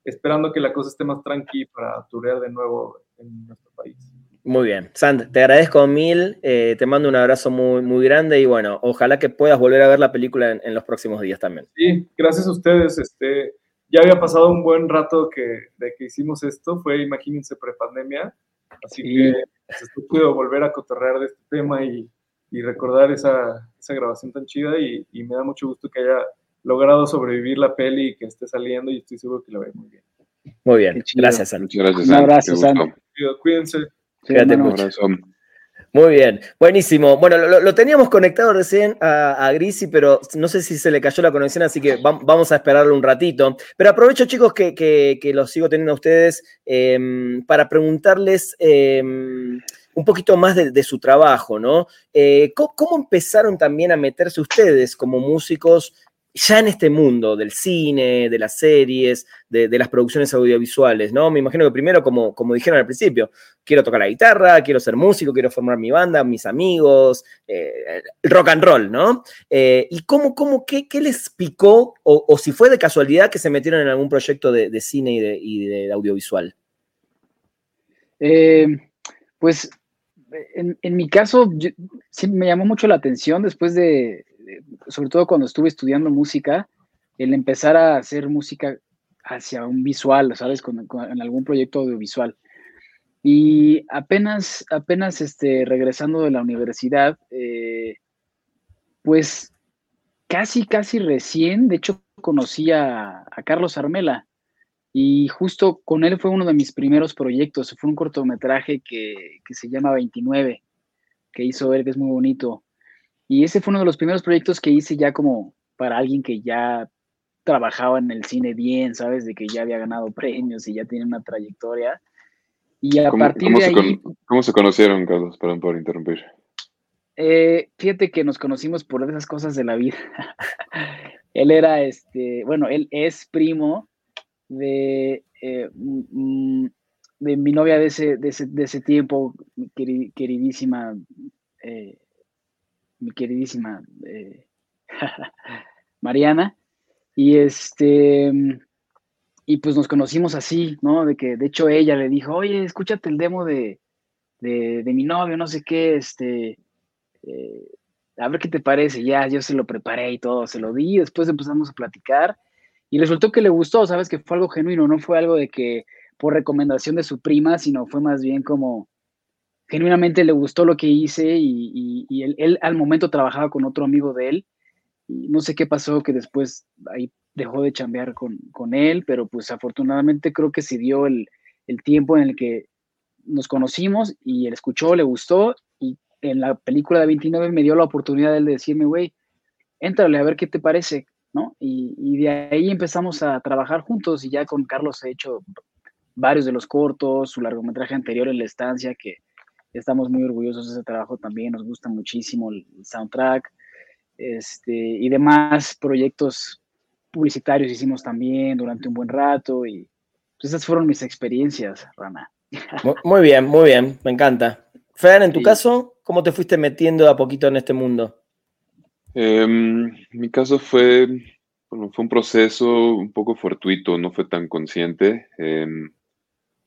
esperando que la cosa esté más tranquila para turear de nuevo en nuestro país.
Muy bien. Sand, te agradezco mil, eh, te mando un abrazo muy, muy grande y bueno, ojalá que puedas volver a ver la película en, los próximos días también.
Sí, gracias a ustedes. Este, ya había pasado un buen rato que, de que hicimos esto, fue, imagínense, prepandemia, así que pues, puedo volver a cotorrear de este tema y, y recordar esa, esa, grabación tan chida y, y me da mucho gusto que haya logrado sobrevivir la peli y que esté saliendo y estoy seguro que la ve muy bien.
Muy bien, gracias, San.
gracias,
Un abrazo, San.
Cuídense.
Cuídate mucho. Muy bien, buenísimo. Bueno, lo, teníamos conectado recién a, Grisi, pero no sé si se le cayó la conexión, así que vamos a esperarlo un ratito. Pero aprovecho, chicos, que, que, los sigo teniendo a ustedes em, para preguntarles em, un poquito más de, su trabajo, ¿no? Eh, ¿cómo, empezaron también a meterse ustedes como músicos ya en este mundo del cine, de las series, de, las producciones audiovisuales, ¿no? Me imagino que primero, como, como dijeron al principio, quiero tocar la guitarra, quiero ser músico, quiero formar mi banda, mis amigos, eh, rock and roll, ¿no? Eh, ¿Y cómo, cómo qué, les picó, o, si fue de casualidad que se metieron en algún proyecto de, cine y de, audiovisual?
Eh, pues en, mi caso, sí me llamó mucho la atención después de, sobre todo cuando estuve estudiando música, el empezar a hacer música hacia un visual, ¿sabes? en algún proyecto audiovisual. Y apenas, apenas este, regresando de la universidad, eh, pues casi, casi recién, de hecho, conocí a, Carlos Armela. Y justo con él fue uno de mis primeros proyectos. Fue un cortometraje que, que se llama 29, que hizo él, que es muy bonito. Y ese fue uno de los primeros proyectos que hice ya como para alguien que ya trabajaba en el cine bien, ¿sabes? De que ya había ganado premios y ya tiene una trayectoria. Y a partir de ahí...
¿Cómo se conocieron, Carlos? Perdón por interrumpir.
Eh, fíjate que nos conocimos por esas cosas de la vida. él era, este, bueno, él es primo de, eh, mm, de mi novia de ese, de ese, tiempo, queridísima eh, mi queridísima eh, Mariana. Y este, y pues nos conocimos así, ¿no? De que de hecho ella le dijo, oye, escúchate el demo de, de, mi novio, no sé qué, este, eh, a ver qué te parece. Ya, yo se lo preparé y todo, se lo di, después empezamos a platicar y resultó que le gustó, sabes que fue algo genuino, no fue algo de que por recomendación de su prima, sino fue más bien como, genuinamente le gustó lo que hice y, él, al momento trabajaba con otro amigo de él. Y no sé qué pasó, que después ahí dejó de chambear con, con él, pero pues afortunadamente creo que se dio el, tiempo en el que nos conocimos y él escuchó, le gustó y en la película de 29 me dio la oportunidad de, decirme, güey, éntrale a ver qué te parece, ¿no? Y, de ahí empezamos a trabajar juntos y ya con Carlos he hecho varios de los cortos, su largometraje anterior en la estancia que Estamos muy orgullosos de ese trabajo también, nos gusta muchísimo el soundtrack este, y demás proyectos publicitarios hicimos también durante un buen rato y pues esas fueron mis experiencias, Rana.
Muy bien, muy bien, me encanta. Fer, en tu caso, ¿cómo te fuiste metiendo a poquito en este mundo?
Em, mi caso fue, fue un proceso un poco fortuito, no fue tan consciente. Em,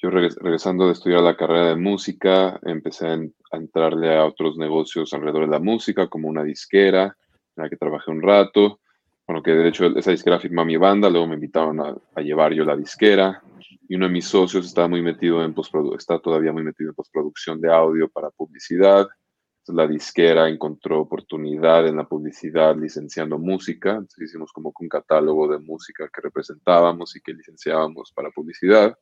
yo regresando de estudiar la carrera de música, empecé a, entrarle a otros negocios alrededor de la música, como una disquera, en la que trabajé un rato. Bueno, que de hecho esa disquera firmó mi banda, luego me invitaron a, llevar yo la disquera. y uno de mis socios está muy metido en está todavía muy metido en postproducción de audio para publicidad. la disquera encontró oportunidad en la publicidad licenciando música. Entonces hicimos como un catálogo de música que representábamos y que licenciábamos para publicidad.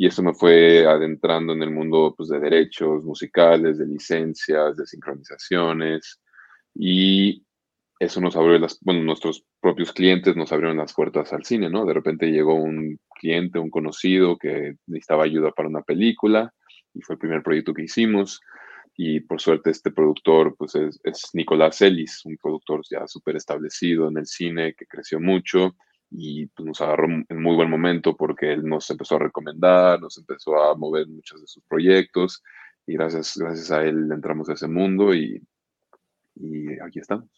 Y eso me fue adentrando en el mundo pues, de derechos musicales, de licencias, de sincronizaciones. Y eso nos abrió las, bueno, nuestros propios clientes nos abrieron las puertas al cine, ¿no? De repente llegó un cliente, un conocido que necesitaba ayuda para una película y fue el primer proyecto que hicimos. Y por suerte este productor pues es, Nicolás Ellis, un productor ya súper establecido en el cine que creció mucho y pues, nos agarró en muy buen momento porque él nos empezó a recomendar, nos empezó a mover muchos de sus proyectos y gracias, gracias a él entramos a ese mundo y, y aquí estamos.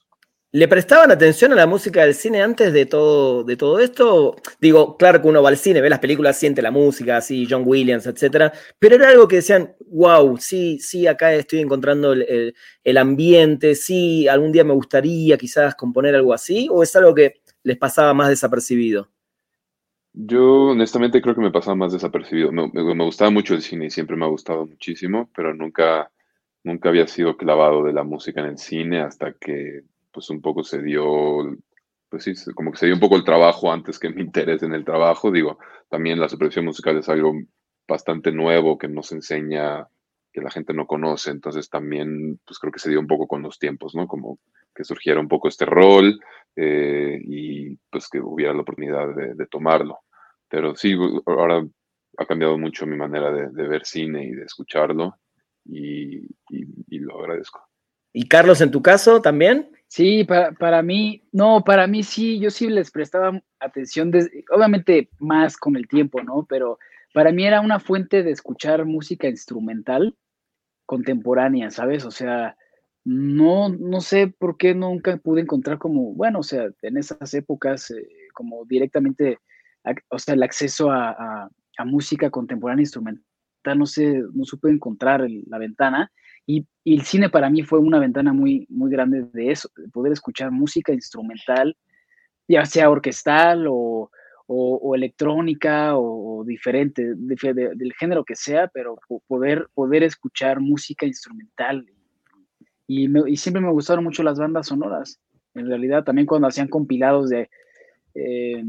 ¿Le prestaban atención a la música del cine antes de todo, de todo esto? Digo, claro que uno va al cine, ve las películas, siente la música, así, John Williams, etcétera, pero era algo que decían, wow, sí, sí, acá estoy encontrando el, ambiente, sí, algún día me gustaría quizás componer algo así, o es algo que les pasaba más desapercibido?
Yo honestamente creo que me pasaba más desapercibido. Me, gustaba mucho el cine y siempre me ha gustado muchísimo, pero nunca, nunca había sido clavado de la música en el cine hasta que pues un poco se dio, pues sí, como que se dio un poco el trabajo antes que mi interés en el trabajo. Digo, también la supervisión musical es algo bastante nuevo que nos enseña, que la gente no conoce, entonces también, pues creo que se dio un poco con los tiempos, ¿no? Como que surgiera un poco este rol eh, y pues que hubiera la oportunidad de, tomarlo. Pero sí, ahora ha cambiado mucho mi manera de, ver cine y de escucharlo y, y lo agradezco.
¿Y Carlos, en tu caso también?
Sí, para, para mí, no, para mí sí, yo sí les prestaba atención, obviamente más con el tiempo, ¿no? Pero para mí era una fuente de escuchar música instrumental contemporánea, ¿sabes? O sea, no, no sé por qué nunca pude encontrar como, bueno, o sea, en esas épocas, eh, como directamente, o sea, el acceso a, música contemporánea instrumental, no sé, no supe encontrar la ventana. Y, el cine para mí fue una ventana muy, muy grande de eso, de poder escuchar música instrumental, ya sea orquestal o, o, electrónica o, diferente, del género que sea, pero poder, poder escuchar música instrumental. Y, y, siempre me gustaron mucho las bandas sonoras. En realidad, también cuando hacían compilados de, eh,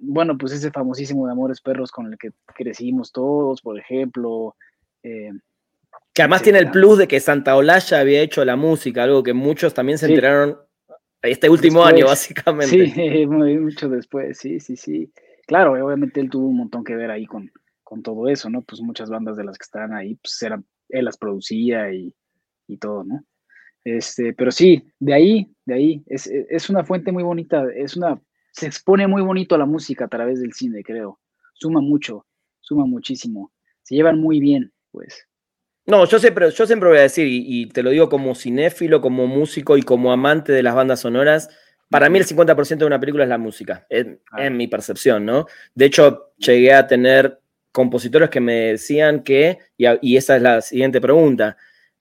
bueno, pues ese famosísimo de Amores Perros con el que crecimos todos, por ejemplo. Eh,
que además tiene el plus de que Santa Olalla había hecho la música, algo que muchos también se enteraron este último año, básicamente.
Sí, mucho después, sí, sí, sí. Claro, obviamente él tuvo un montón que ver ahí con, con todo eso, ¿no? Pues muchas bandas de las que estaban ahí, pues eran, él las producía y, y todo, ¿no? Este, pero sí, de ahí, de ahí, es, es, una fuente muy bonita, es una, se expone muy bonito a la música a través del cine, creo. Suma mucho, suma muchísimo. Se llevan muy bien, pues.
No, yo siempre, yo siempre voy a decir, y, te lo digo como cinéfilo, como músico y como amante de las bandas sonoras, para mí el 50% de una película es la música, en, mi percepción, ¿no? De hecho, llegué a tener compositores que me decían que, y, y esa es la siguiente pregunta,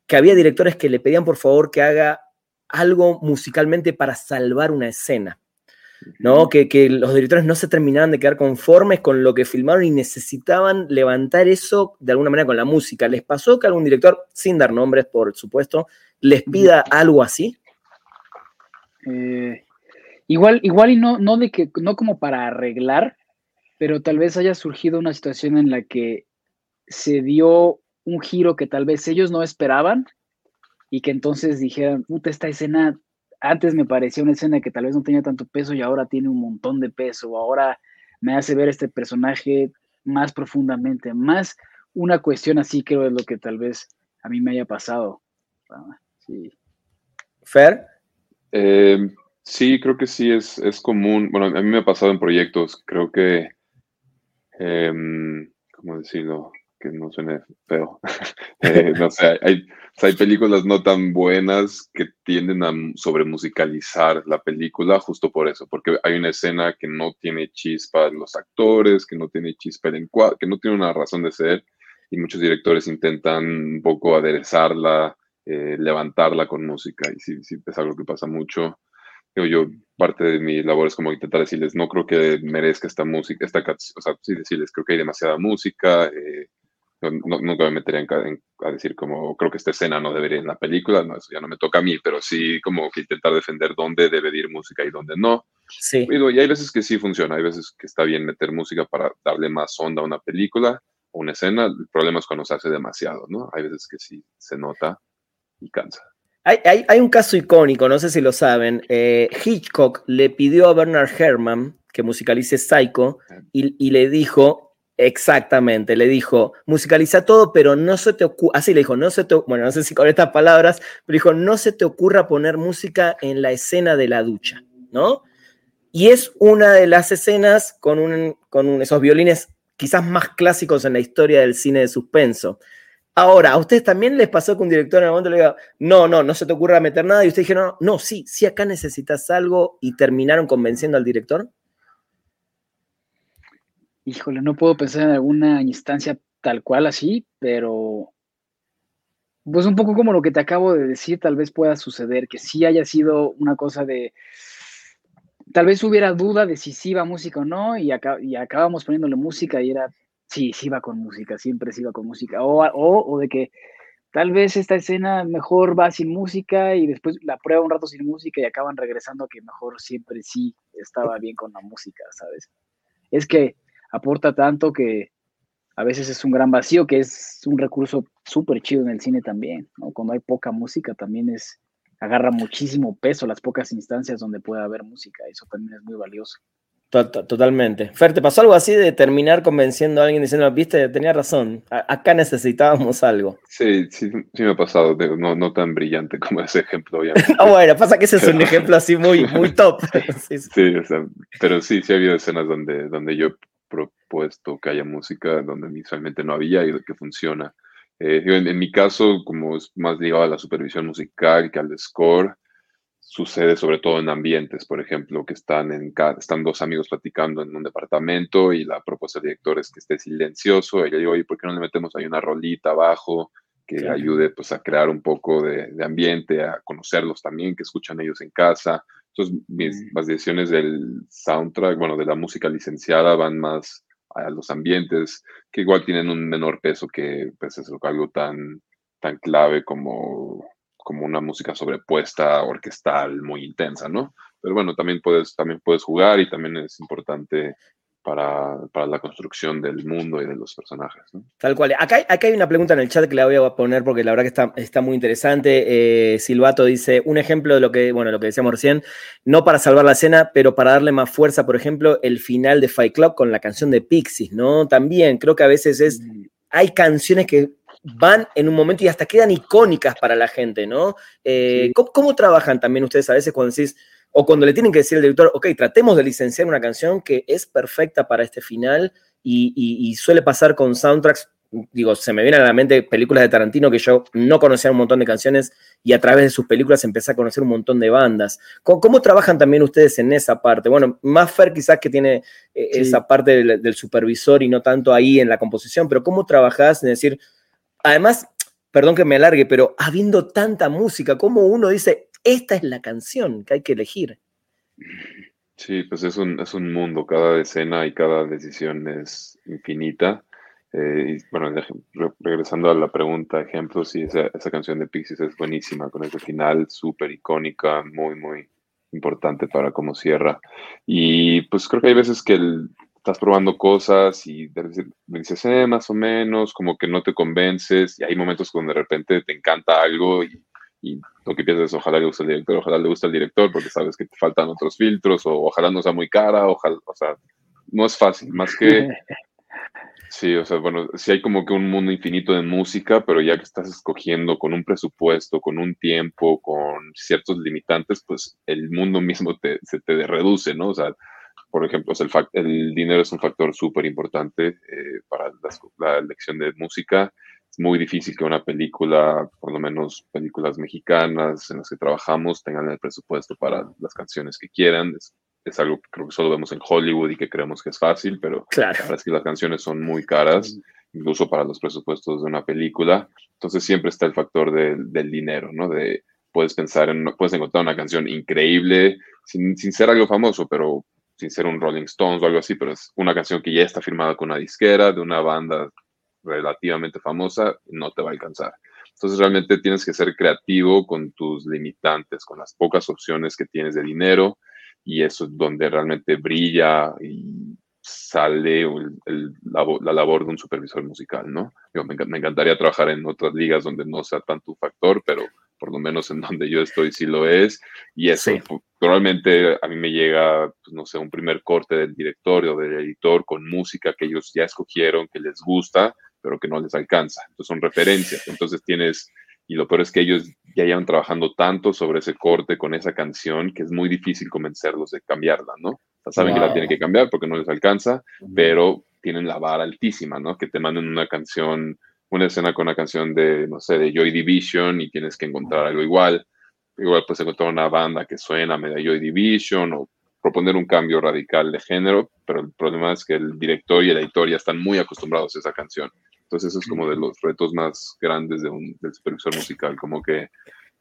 que había directores que le pedían por favor que haga algo musicalmente para salvar una escena. ¿no? Que, los directores no se terminaban de quedar conformes con lo que filmaron y necesitaban levantar eso de alguna manera con la música. ¿Les pasó que algún director, sin dar nombres, por supuesto, les pida algo así?
Eh, igual, igual y no, no de que, no como para arreglar, pero tal vez haya surgido una situación en la que se dio un giro que tal vez ellos no esperaban y que entonces dijeran, puta, esta escena antes me parecía una escena que tal vez no tenía tanto peso y ahora tiene un montón de peso, ahora me hace ver este personaje más profundamente, más una cuestión así creo es lo que tal vez a mí me haya pasado. Ah, sí.
Fer.
Eh, sí, creo que sí, es, es, común. Bueno, a mí me ha pasado en proyectos, creo que, em, ¿cómo decirlo? Que no suene feo. Eh, sé, hay, hay películas no tan buenas que tienden a sobremusicalizar la película justo por eso, porque hay una escena que no tiene chispa en los actores, que no tiene chispa en encuadre, que no tiene una razón de ser, y muchos directores intentan un poco aderezarla, eh, levantarla con música, y sí, sí, es algo que pasa mucho. yo, yo parte de mi labor es como intentar decirles, no creo que merezca esta música, esta o sea, sí decirles, creo que hay demasiada música, eh, nunca me metería a decir como, creo que esta escena no debería ir en la película, no, eso ya no me toca a mí, pero sí como que intentar defender dónde debe ir música y dónde no.
Sí.
Y, hay veces que sí funciona, hay veces que está bien meter música para darle más onda a una película o una escena, el problema es cuando se hace demasiado, ¿no? Hay veces que sí se nota y cansa.
Hay, hay, hay un caso icónico, no sé si lo saben, eh, Hitchcock le pidió a Bernard Herrmann que musicalice Psycho y, y le dijo, Exactamente, le dijo, musicaliza todo, pero no se te ocurra, así le dijo, no se te, bueno, no sé si con estas palabras, pero dijo, no se te ocurra poner música en la escena de la ducha, ¿no? Y es una de las escenas con, un, con esos violines quizás más clásicos en la historia del cine de suspenso. Ahora, ¿a ustedes también les pasó que un director en el momento le diga, no, no, no se te ocurra meter nada? Y ustedes dijeron, no, no, sí, sí, acá necesitas algo y terminaron convenciendo al director?
Híjole, no puedo pensar en alguna instancia tal cual así, pero pues un poco como lo que te acabo de decir, tal vez pueda suceder, que sí haya sido una cosa de, tal vez hubiera duda de si sí iba música o no, y, y acabamos poniéndole música y era, sí, sí va con música, siempre sí va con música, o, o, o de que tal vez esta escena mejor va sin música y después la prueba un rato sin música y acaban regresando que mejor siempre sí estaba bien con la música, ¿sabes? Es que aporta tanto que a veces es un gran vacío, que es un recurso súper chido en el cine también, ¿no? Cuando hay poca música también es, agarra muchísimo peso las pocas instancias donde puede haber música, eso también es muy valioso.
Totalmente. Fer, ¿te pasó algo así de terminar convenciendo a alguien diciendo, viste, tenía razón, acá necesitábamos algo?
Sí, sí, sí me ha pasado, no, no tan brillante como ese ejemplo, obviamente.
ah, bueno, pasa que ese es un ejemplo así muy, muy top.
sí, sí. O sea, pero sí, sí ha habido escenas donde, donde yo propuesto que haya música donde inicialmente no había y que funciona. Eh, en, mi caso, como es más ligado a la supervisión musical que al score, sucede sobre todo en ambientes, por ejemplo, que están, en, están dos amigos platicando en un departamento y la propuesta del director es que esté silencioso. Y le digo, oye, ¿por qué no le metemos ahí una rolita abajo que ayude pues, a crear un poco de, de, ambiente, a conocerlos también, que escuchan ellos en casa? Entonces, mis, mm. las decisiones del soundtrack, bueno, de la música licenciada van más a los ambientes, que igual tienen un menor peso que pues, es algo tan, tan clave como, como una música sobrepuesta, orquestal, muy intensa, ¿no? Pero bueno, también puedes, también puedes jugar y también es importante para, para, la construcción del mundo y de los personajes. ¿no?
Tal cual. Acá, acá, hay una pregunta en el chat que la voy a poner porque la verdad que está, está muy interesante. Eh, Silvato dice, un ejemplo de lo que, bueno, lo que decíamos recién, no para salvar la escena, pero para darle más fuerza, por ejemplo, el final de Fight Club con la canción de Pixies, ¿no? También creo que a veces es, hay canciones que van en un momento y hasta quedan icónicas para la gente, ¿no? Eh, ¿cómo, ¿cómo, trabajan también ustedes a veces cuando decís, o cuando le tienen que decir al director, ok, tratemos de licenciar una canción que es perfecta para este final y, suele pasar con soundtracks, digo, se me vienen a la mente películas de Tarantino que yo no conocía un montón de canciones y a través de sus películas empecé a conocer un montón de bandas. ¿Cómo, trabajan también ustedes en esa parte? Bueno, más Fer quizás que tiene eh, esa parte del, del, supervisor y no tanto ahí en la composición, pero ¿cómo trabajás en decir, además, perdón que me alargue, pero habiendo tanta música, ¿cómo uno dice, esta es la canción que hay que elegir.
Sí, pues es un, es un mundo, cada escena y cada decisión es infinita. Eh, y bueno, regresando a la pregunta, ejemplo, sí, esa, esa canción de Pixies es buenísima, con ese final súper icónica, muy, muy importante para cómo cierra. Y pues creo que hay veces que estás probando cosas y dices, eh, más o menos, como que no te convences, y hay momentos cuando de repente te encanta algo y y lo que piensas es ojalá le guste al director, ojalá le guste al director porque sabes que te faltan otros filtros o ojalá no sea muy cara, ojalá, o sea, no es fácil, más que... Sí, o sea, bueno, sí hay como que un mundo infinito de música, pero ya que estás escogiendo con un presupuesto, con un tiempo, con ciertos limitantes, pues el mundo mismo te, se te reduce, ¿no? O sea, por ejemplo, el, el, dinero es un factor súper importante eh, para la elección de música es muy difícil que una película, por lo menos películas mexicanas en las que trabajamos, tengan el presupuesto para las canciones que quieran. Es, algo que creo que solo vemos en Hollywood y que creemos que es fácil, pero
claro.
la verdad es que las canciones son muy caras, incluso para los presupuestos de una película. Entonces siempre está el factor del dinero, ¿no? De puedes pensar en, puedes encontrar una canción increíble, sin, sin ser algo famoso, pero sin ser un Rolling Stones o algo así, pero es una canción que ya está firmada con una disquera de una banda relativamente famosa, no te va a alcanzar. Entonces realmente tienes que ser creativo con tus limitantes, con las pocas opciones que tienes de dinero y eso es donde realmente brilla y sale la, labor de un supervisor musical, ¿no? me, me, encantaría trabajar en otras ligas donde no sea tanto un factor, pero por lo menos en donde yo estoy sí lo es. Y eso probablemente a mí me llega, pues, no sé, un primer corte del director o del editor con música que ellos ya escogieron, que les gusta, pero que no les alcanza. Entonces son referencias. Entonces tienes, y lo peor es que ellos ya llevan trabajando tanto sobre ese corte con esa canción que es muy difícil convencerlos de cambiarla, ¿no? O sea, saben que la tienen que cambiar porque no les alcanza, pero tienen la vara altísima, ¿no? Que te manden una canción una escena con una canción de, no sé, de Joy Division y tienes que encontrar algo igual. Igual puedes encontrar una banda que suena medio Joy Division o proponer un cambio radical de género, pero el problema es que el director y el editor ya están muy acostumbrados a esa canción. Entonces eso es como de los retos más grandes de un, del supervisor musical, como que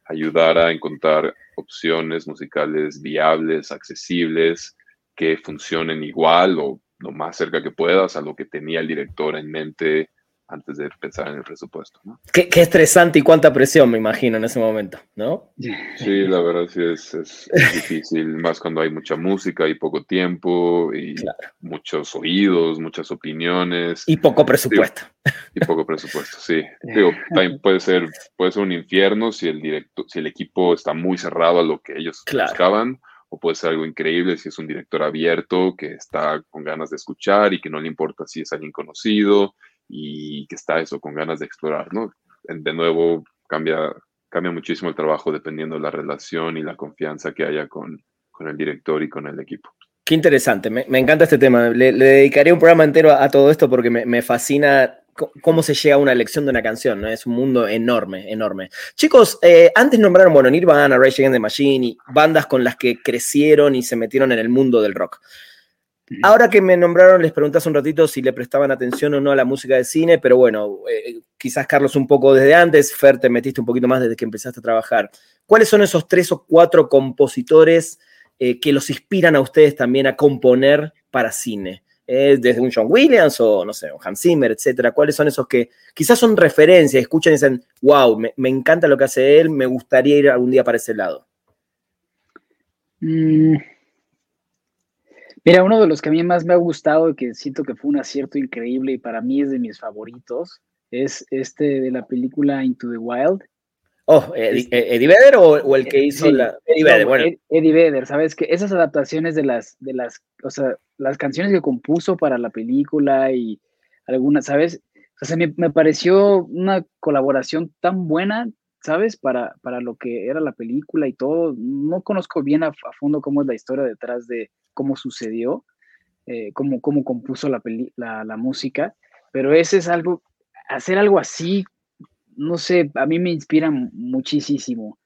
ayudar a encontrar opciones musicales viables, accesibles, que funcionen igual o lo más cerca que puedas a lo que tenía el director en mente antes de pensar en el presupuesto. ¿no?
Qué, estresante y cuánta presión, me imagino, en ese momento, ¿no?
Sí, la verdad sí es, difícil, más cuando hay mucha música y poco tiempo y muchos oídos, muchas opiniones.
Y poco presupuesto.
y poco presupuesto, sí. Digo, también puede ser, puede ser un infierno si el, directo, si el equipo está muy cerrado a lo que ellos buscaban o puede ser algo increíble si es un director abierto que está con ganas de escuchar y que no le importa si es alguien conocido y que está eso, con ganas de explorar, ¿no? De nuevo, cambia, cambia muchísimo el trabajo dependiendo de la relación y la confianza que haya con, con el director y con el equipo.
Qué interesante, me, me encanta este tema. Le, dedicaré un programa entero a, todo esto porque me, me, fascina cómo se llega a una elección de una canción, ¿no? Es un mundo enorme, enorme. Chicos, eh, antes nombraron, bueno, Nirvana, Rage Against the Machine y bandas con las que crecieron y se metieron en el mundo del rock. Ahora que me nombraron, les pregunté hace un ratito si le prestaban atención o no a la música de cine, pero bueno, eh, quizás Carlos un poco desde antes, Fer, te metiste un poquito más desde que empezaste a trabajar. ¿Cuáles son esos tres o cuatro compositores eh, que los inspiran a ustedes también a componer para cine? Eh, desde un John Williams o, no sé, un Hans Zimmer, etcétera. ¿Cuáles son esos que quizás son referencias, escuchan y dicen, wow, me, encanta lo que hace él, me gustaría ir algún día para ese lado?
Mm, Mira, uno de los que a mí más me ha gustado y que siento que fue un acierto increíble y para mí es de mis favoritos, es este de la película Into the Wild.
Oh, Eddie, Vedder o, el que hizo la.
Eddie Vedder, bueno. Eddie Vedder, ¿sabes? Que esas adaptaciones de las, de las, o sea, las canciones que compuso para la película y algunas, ¿sabes? O sea, me, me pareció una colaboración tan buena, ¿sabes? Para, para lo que era la película y todo. No conozco bien a fondo cómo es la historia detrás de, cómo sucedió, eh, cómo, cómo, compuso la, la, música, pero ese es algo, hacer algo así, no sé, a mí me inspira muchísimo,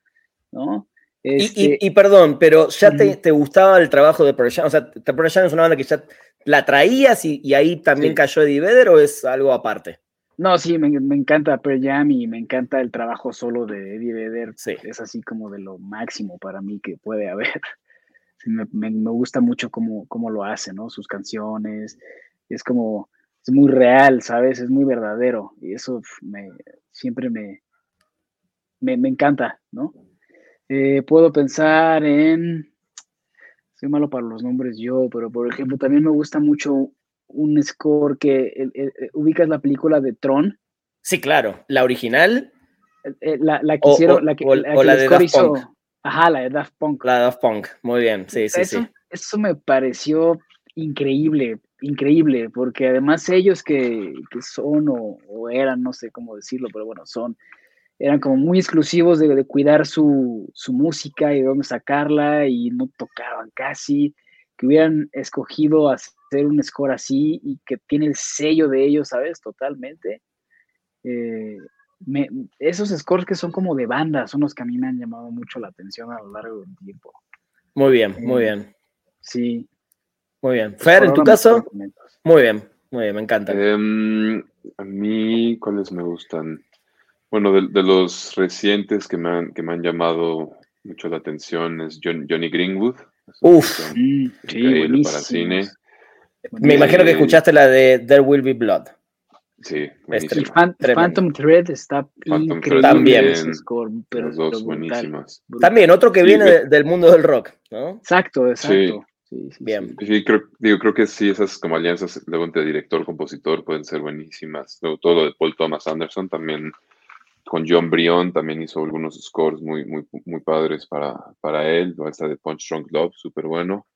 ¿no?
Y, este perdón, pero ya te, gustaba el trabajo de Pearl o sea, Pearl es una banda que ya la traías y, ahí también cayó Eddie Vedder o es algo aparte?
No, sí, me, encanta Pearl Jam y me encanta el trabajo solo de Eddie Vedder. Sí. Es así como de lo máximo para mí que puede haber me, gusta mucho cómo, cómo, lo hace, ¿no? Sus canciones, es como, es muy real, ¿sabes? Es muy verdadero y eso me, siempre me, me, encanta, ¿no? Eh, puedo pensar en, soy malo para los nombres yo, pero por ejemplo, también me gusta mucho un score que ubicas la película de Tron.
Sí, claro, la original.
Eh, la, la que hicieron, la que, la de hizo, Ajá, la de Daft Punk.
La de Daft Punk, muy bien, sí, sí,
eso,
sí.
Eso me pareció increíble, increíble, porque además ellos que, son o, eran, no sé cómo decirlo, pero bueno, son, eran como muy exclusivos de, cuidar su, música y de dónde sacarla y no tocaban casi, que hubieran escogido hacer un score así y que tiene el sello de ellos, ¿sabes? Totalmente. Eh, esos scores que son como de banda son los que a mí me han llamado mucho la atención a lo largo del tiempo.
Muy bien, muy eh, bien.
Sí.
Muy bien. Fer, en tu caso, muy bien, muy bien, me encanta.
Em, a mí, ¿cuáles me gustan? Bueno, de, de los recientes que me, han, que me han llamado mucho la atención es John- Johnny Greenwood.
Uf.
sí,
para cine.
Me imagino que escuchaste la de There Will Be Blood.
Sí,
Tremendo.
Phantom Thread está
Phantom
increíble.
También.
ese score, pero,
Las dos
pero brutal,
buenísimas.
brutal.
También, otro que
Sí,
viene de- del mundo del rock, ¿no?
Exacto, exacto. Sí, sí,
Bien.
sí.
Creo, digo, creo que sí, esas como alianzas luego entre director-compositor pueden ser buenísimas. Luego, todo lo de Paul Thomas Anderson también, con John Brion también hizo algunos scores muy, muy, muy padres para, para él. Esta de Punch Drunk Love, súper bueno.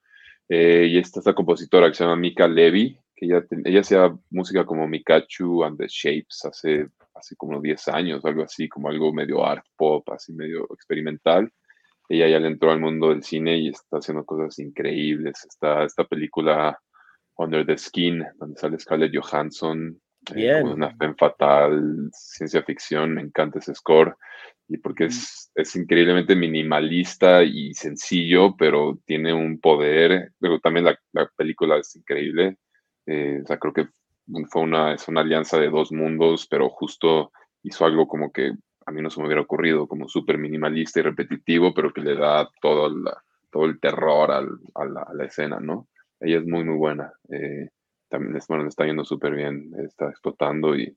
Eh, y esta, esta compositora que se llama Mika Levy, que ella, ella hacía música como Mikachu and the Shapes hace, hace como 10 años, algo así, como algo medio art pop, así medio experimental. Ella ya le entró al mundo del cine y está haciendo cosas increíbles. Está esta película Under the Skin, donde sale Scarlett Johansson,
Bien.
como una femme fatal, ciencia ficción, me encanta ese score. Y porque es, es increíblemente minimalista y sencillo, pero tiene un poder. Luego también la, la película es increíble. Eh, o sea, creo que fue una, es una alianza de dos mundos, pero justo hizo algo como que a mí no se me hubiera ocurrido, como súper minimalista y repetitivo, pero que le da todo, la- todo el terror al- a, la, a la escena, ¿no? Ella es muy, muy buena. Eh, también es, bueno, le está yendo súper bien, está explotando y,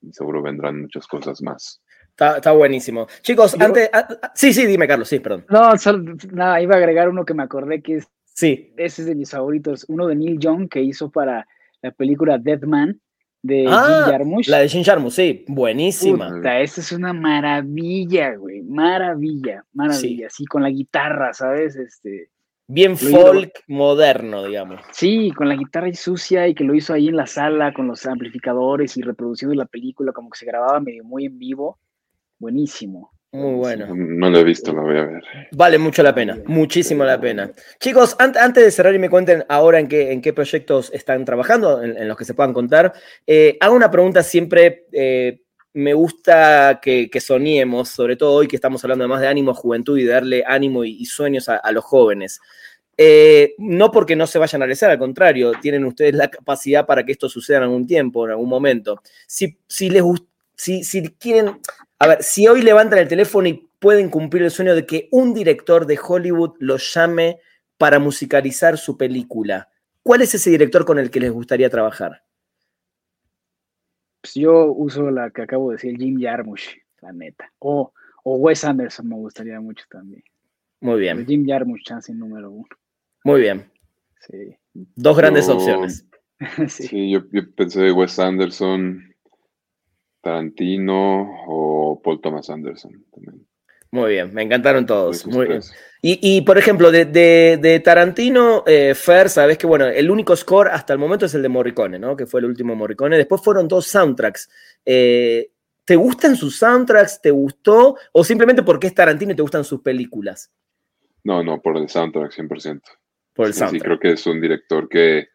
y seguro vendrán muchas cosas más.
Está, está buenísimo. Chicos,
Yo-
antes. sí, sí, dime, Carlos, sí, perdón.
No, solo- nada, iba a agregar uno que me acordé que es,
Sí.
ese es de mis favoritos, uno de Neil Young que hizo para la película Dead Man de
Ah,
Jim Jarmusch.
La de Jim Jarmusch, sí, buenísima.
Puta, esa es una maravilla, güey, maravilla, maravilla, sí. con la guitarra, ¿sabes? Este,
Bien
Lo hizo-
folk moderno, digamos.
sí, con la guitarra sucia y que lo hizo ahí en la sala con los amplificadores y reproduciendo la película, como que se grababa medio muy en vivo, buenísimo.
Muy bueno.
No, no lo he visto, lo voy a ver.
Vale mucho la pena, muchísimo la pena. Chicos, an- antes de cerrar y me cuenten ahora en qué, en qué proyectos están trabajando, en, en los que se puedan contar, eh, hago una pregunta siempre, eh, me gusta que, soñemos, sobre todo hoy que estamos hablando además de ánimo, juventud y de darle ánimo y, sueños a, los jóvenes. Eh, no porque no se vayan a realizar, al contrario, tienen ustedes la capacidad para que esto suceda en algún tiempo, en algún momento. Si, si les si, si quieren, a ver, si hoy levantan el teléfono y pueden cumplir el sueño de que un director de Hollywood los llame para musicalizar su película, ¿cuál es ese director con el que les gustaría trabajar?
Pues yo uso la que acabo de decir, Jim Jarmusch, la neta. O, o Wes Anderson me gustaría mucho también.
Muy
Pero
bien,
Jim Jarmusch, chance número uno.
muy bien.
Sí.
Dos grandes
Yo-
opciones.
sí.
Sí, yo, yo pensé Wes Anderson, Tarantino o Paul Thomas Anderson también.
Muy bien, me encantaron todos. Muy bien. Y, y, por ejemplo, de, de- de Tarantino, eh, Fer, sabes que bueno, el único score hasta el momento es el de Morricone, ¿no? Que fue el último Morricone. Después fueron dos soundtracks. Eh, ¿Te gustan sus soundtracks? ¿Te gustó? ¿O simplemente porque es Tarantino y te gustan sus películas?
No, no, por el soundtrack 100%.
Por el
Sí, sí,
soundtrack.
creo que es un director que,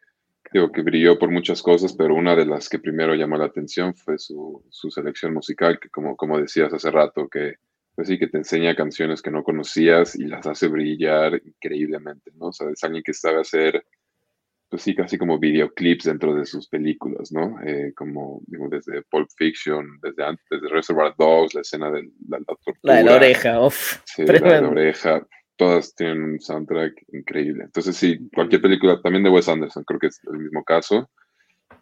digo, que brilló por muchas cosas, pero una de las que primero llamó la atención fue su, su selección musical, que como, como decías hace rato, que pues sí, que te enseña canciones que no conocías y las hace brillar increíblemente, ¿no? O sea, es alguien que sabe hacer, pues sí, casi como videoclips dentro de sus películas, ¿no? Eh, como, digo, desde Pulp Fiction, desde antes, desde Reservoir Dogs, la escena de la, la tortura.
La de la oreja, uf,
Sí, la de la oreja. Todas tienen un soundtrack increíble. Entonces, sí, cualquier película, también de Wes Anderson, creo que es el mismo caso.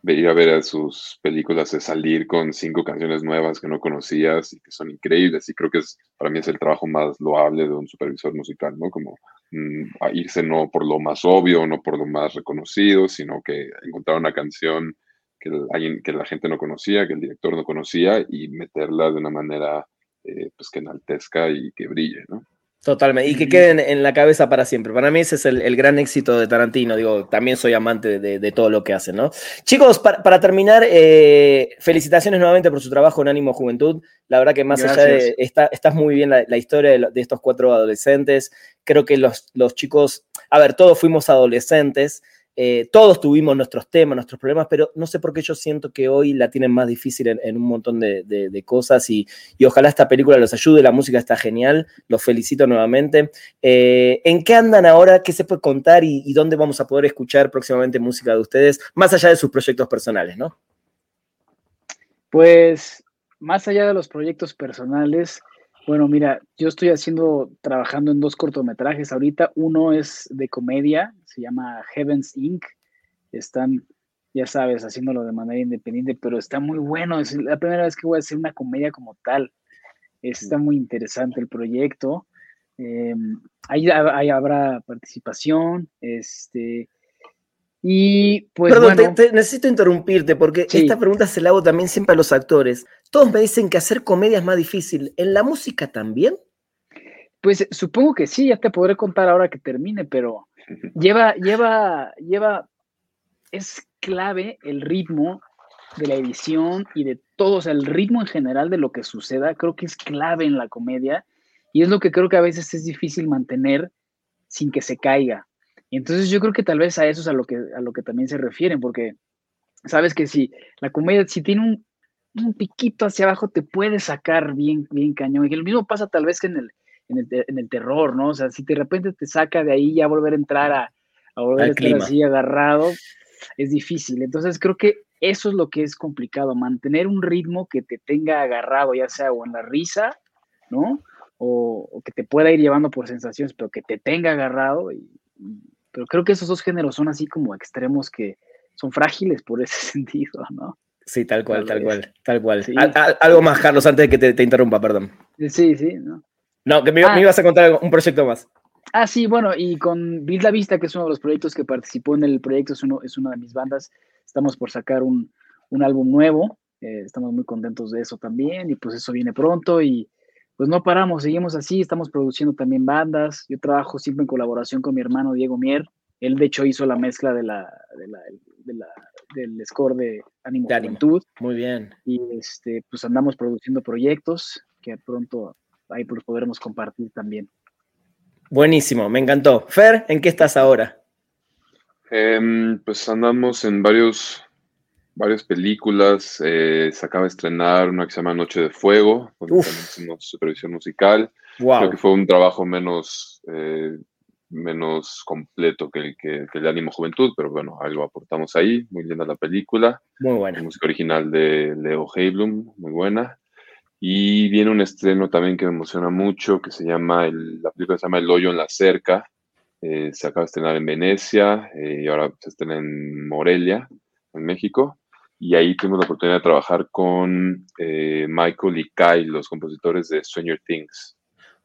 De ir a ver a sus películas, de salir con cinco canciones nuevas que no conocías y que son increíbles. Y creo que es, para mí es el trabajo más loable de un supervisor musical, ¿no? Como mm, a irse no por lo más obvio, no por lo más reconocido, sino que encontrar una canción que, alguien, que la gente no conocía, que el director no conocía y meterla de una manera eh, pues que enaltezca y que brille, ¿no?
Totalmente. Y que queden en la cabeza para siempre. Para mí ese es el, el gran éxito de Tarantino. Digo, también soy amante de, de todo lo que hace, ¿no? Chicos, para, para terminar, eh, felicitaciones nuevamente por su trabajo en Ánimo Juventud. La verdad que más allá de. Está, estás muy bien la, la historia de, de estos cuatro adolescentes. Creo que los, los chicos. A ver, todos fuimos adolescentes. Eh, todos tuvimos nuestros temas, nuestros problemas, pero no sé por qué yo siento que hoy la tienen más difícil en, un montón de, cosas y, ojalá esta película los ayude, la música está genial, los felicito nuevamente. Eh, ¿En qué andan ahora? ¿Qué se puede contar y dónde vamos a poder escuchar próximamente música de ustedes, más allá de sus proyectos personales, ¿no?
Pues más allá de los proyectos personales, bueno, mira, yo estoy haciendo, trabajando en dos cortometrajes ahorita. Uno es de comedia, se llama Heavens Inc. Están, ya sabes, haciéndolo de manera independiente, pero está muy bueno. Es la primera vez que voy a hacer una comedia como tal. Está muy interesante el proyecto. Eh, ahí, ahí, habrá participación. Este, y pues.
Perdón, te, necesito interrumpirte porque esta pregunta se la hago también siempre a los actores. Todos me dicen que hacer comedia es más difícil. ¿En la música también?
Pues supongo que sí, ya te podré contar ahora que termine, pero lleva, lleva, lleva, es clave el ritmo de la edición y de todo, o sea, el ritmo en general de lo que suceda, creo que es clave en la comedia y es lo que creo que a veces es difícil mantener sin que se caiga. Y entonces yo creo que tal vez a eso es a lo que, a lo que también se refieren, porque sabes que si la comedia, si tiene un, un piquito hacia abajo, te puede sacar bien, bien cañón. Y lo mismo pasa tal vez que en el, en el, en el terror, ¿no? O sea, si de repente te saca de ahí ya volver a entrar a, a volver a estar así agarrado, es difícil. Entonces creo que eso es lo que es complicado, mantener un ritmo que te tenga agarrado, ya sea o en la risa, ¿no? O, o que te pueda ir llevando por sensaciones, pero que te tenga agarrado y, pero creo que esos dos géneros son así como extremos que son frágiles por ese sentido, ¿no?
Sí, tal cual, tal, cual, tal cual. algo más, Carlos, antes de que te, interrumpa, perdón.
Sí, sí, ¿no?
No, que me, ah. ibas a contar un proyecto más.
Ah, sí, bueno, y con Bill La Vista, que es uno de los proyectos que participó en el proyecto, es, uno, es una de mis bandas, estamos por sacar un, un álbum nuevo, eh, estamos muy contentos de eso también, y pues eso viene pronto, y pues no paramos, seguimos así, estamos produciendo también bandas. Yo trabajo siempre en colaboración con mi hermano Diego Mier. Él, de hecho, hizo la mezcla de la, de la, del score de Ánimo de Juventud.
Muy bien.
Y este, pues andamos produciendo proyectos que pronto ahí pues podremos compartir también.
Buenísimo, me encantó. Fer, ¿en qué estás ahora?
Em, pues andamos en varios varias películas. Eh, se acaba de estrenar una que se llama Noche de Fuego, donde también hicimos supervisión musical. Creo que fue un trabajo menos, eh, menos completo que el, que, el de Ánimo Juventud, pero bueno, algo aportamos ahí. Muy linda la película.
Muy buena.
música original de Leo Heiblum, muy buena. Y viene un estreno también que me emociona mucho, que se llama, el, la película se llama El hoyo en la cerca. Eh, se acaba de estrenar en Venecia y ahora se estrena en Morelia, en México y ahí tuvimos la oportunidad de trabajar con eh, Michael y Kai, los compositores de Stranger Things.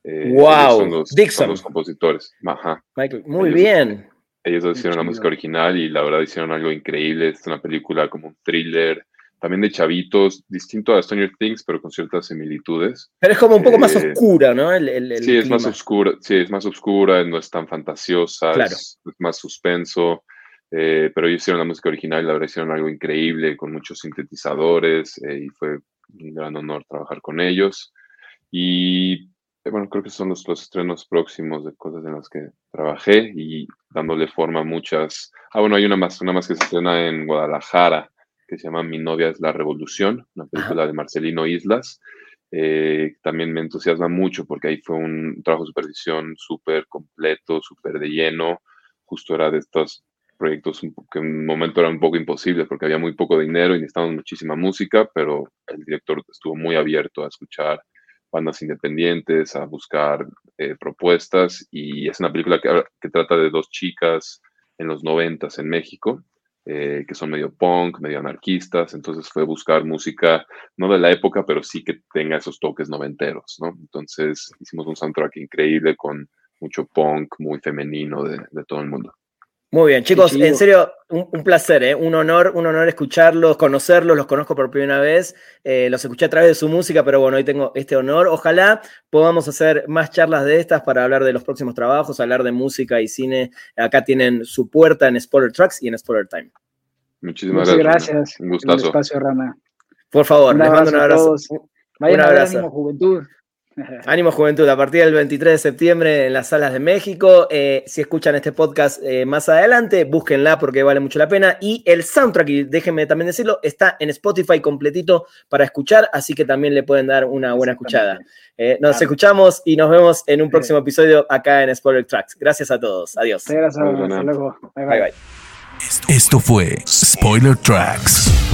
wow,
eh, los,
Dixon.
los compositores. Ajá.
Michael, muy bien.
Ellos hicieron la música original y la verdad hicieron algo increíble. Es una película como un thriller, también de chavitos, distinto a Stranger Things, pero con ciertas similitudes.
Pero es como un poco más eh, oscura, ¿no?
sí, es más oscura, sí, es más oscura, no es tan fantasiosa, es, más suspenso. Eh, pero ellos hicieron la música original y la verdad hicieron algo increíble con muchos sintetizadores eh, y fue un gran honor trabajar con ellos. Y eh, bueno, creo que son los, los, estrenos próximos de cosas en las que trabajé y dándole forma a muchas. Ah, bueno, hay una más, una más que se estrena en Guadalajara que se llama Mi novia es la revolución, una película de Marcelino Islas. también me entusiasma mucho porque ahí fue un trabajo de supervisión súper completo, súper de lleno. Justo era de estos proyectos que en un momento eran un poco imposibles porque había muy poco dinero y necesitábamos muchísima música, pero el director estuvo muy abierto a escuchar bandas independientes, a buscar eh, propuestas y es una película que, trata de dos chicas en los noventas en México, eh, que son medio punk, medio anarquistas, entonces fue buscar música, no de la época, pero sí que tenga esos toques noventeros, ¿no? Entonces hicimos un soundtrack increíble con mucho punk, muy femenino de todo el mundo.
Muy bien, chicos, en serio, un, placer, ¿eh? un honor, un honor escucharlos, conocerlos, los conozco por primera vez, eh, los escuché a través de su música, pero bueno, hoy tengo este honor. Ojalá podamos hacer más charlas de estas para hablar de los próximos trabajos, hablar de música y cine. Acá tienen su puerta en Spoiler Tracks y en Spoiler Time.
Muchísimas
Muchas gracias.
Un gustazo.
espacio, Rana.
Por favor, les mando un abrazo.
un abrazo. juventud.
Ánimo Juventud, a partir del 23 de septiembre en las salas de México. Eh, si escuchan este podcast eh, más adelante, búsquenla porque vale mucho la pena. Y el soundtrack, y déjenme también decirlo, está en Spotify completito para escuchar, así que también le pueden dar una buena escuchada. Eh, nos escuchamos y nos vemos en un próximo episodio acá en Spoiler Tracks. Gracias a todos. Adiós.
Gracias, Hasta luego.
bye. bye.
Esto fue Spoiler Tracks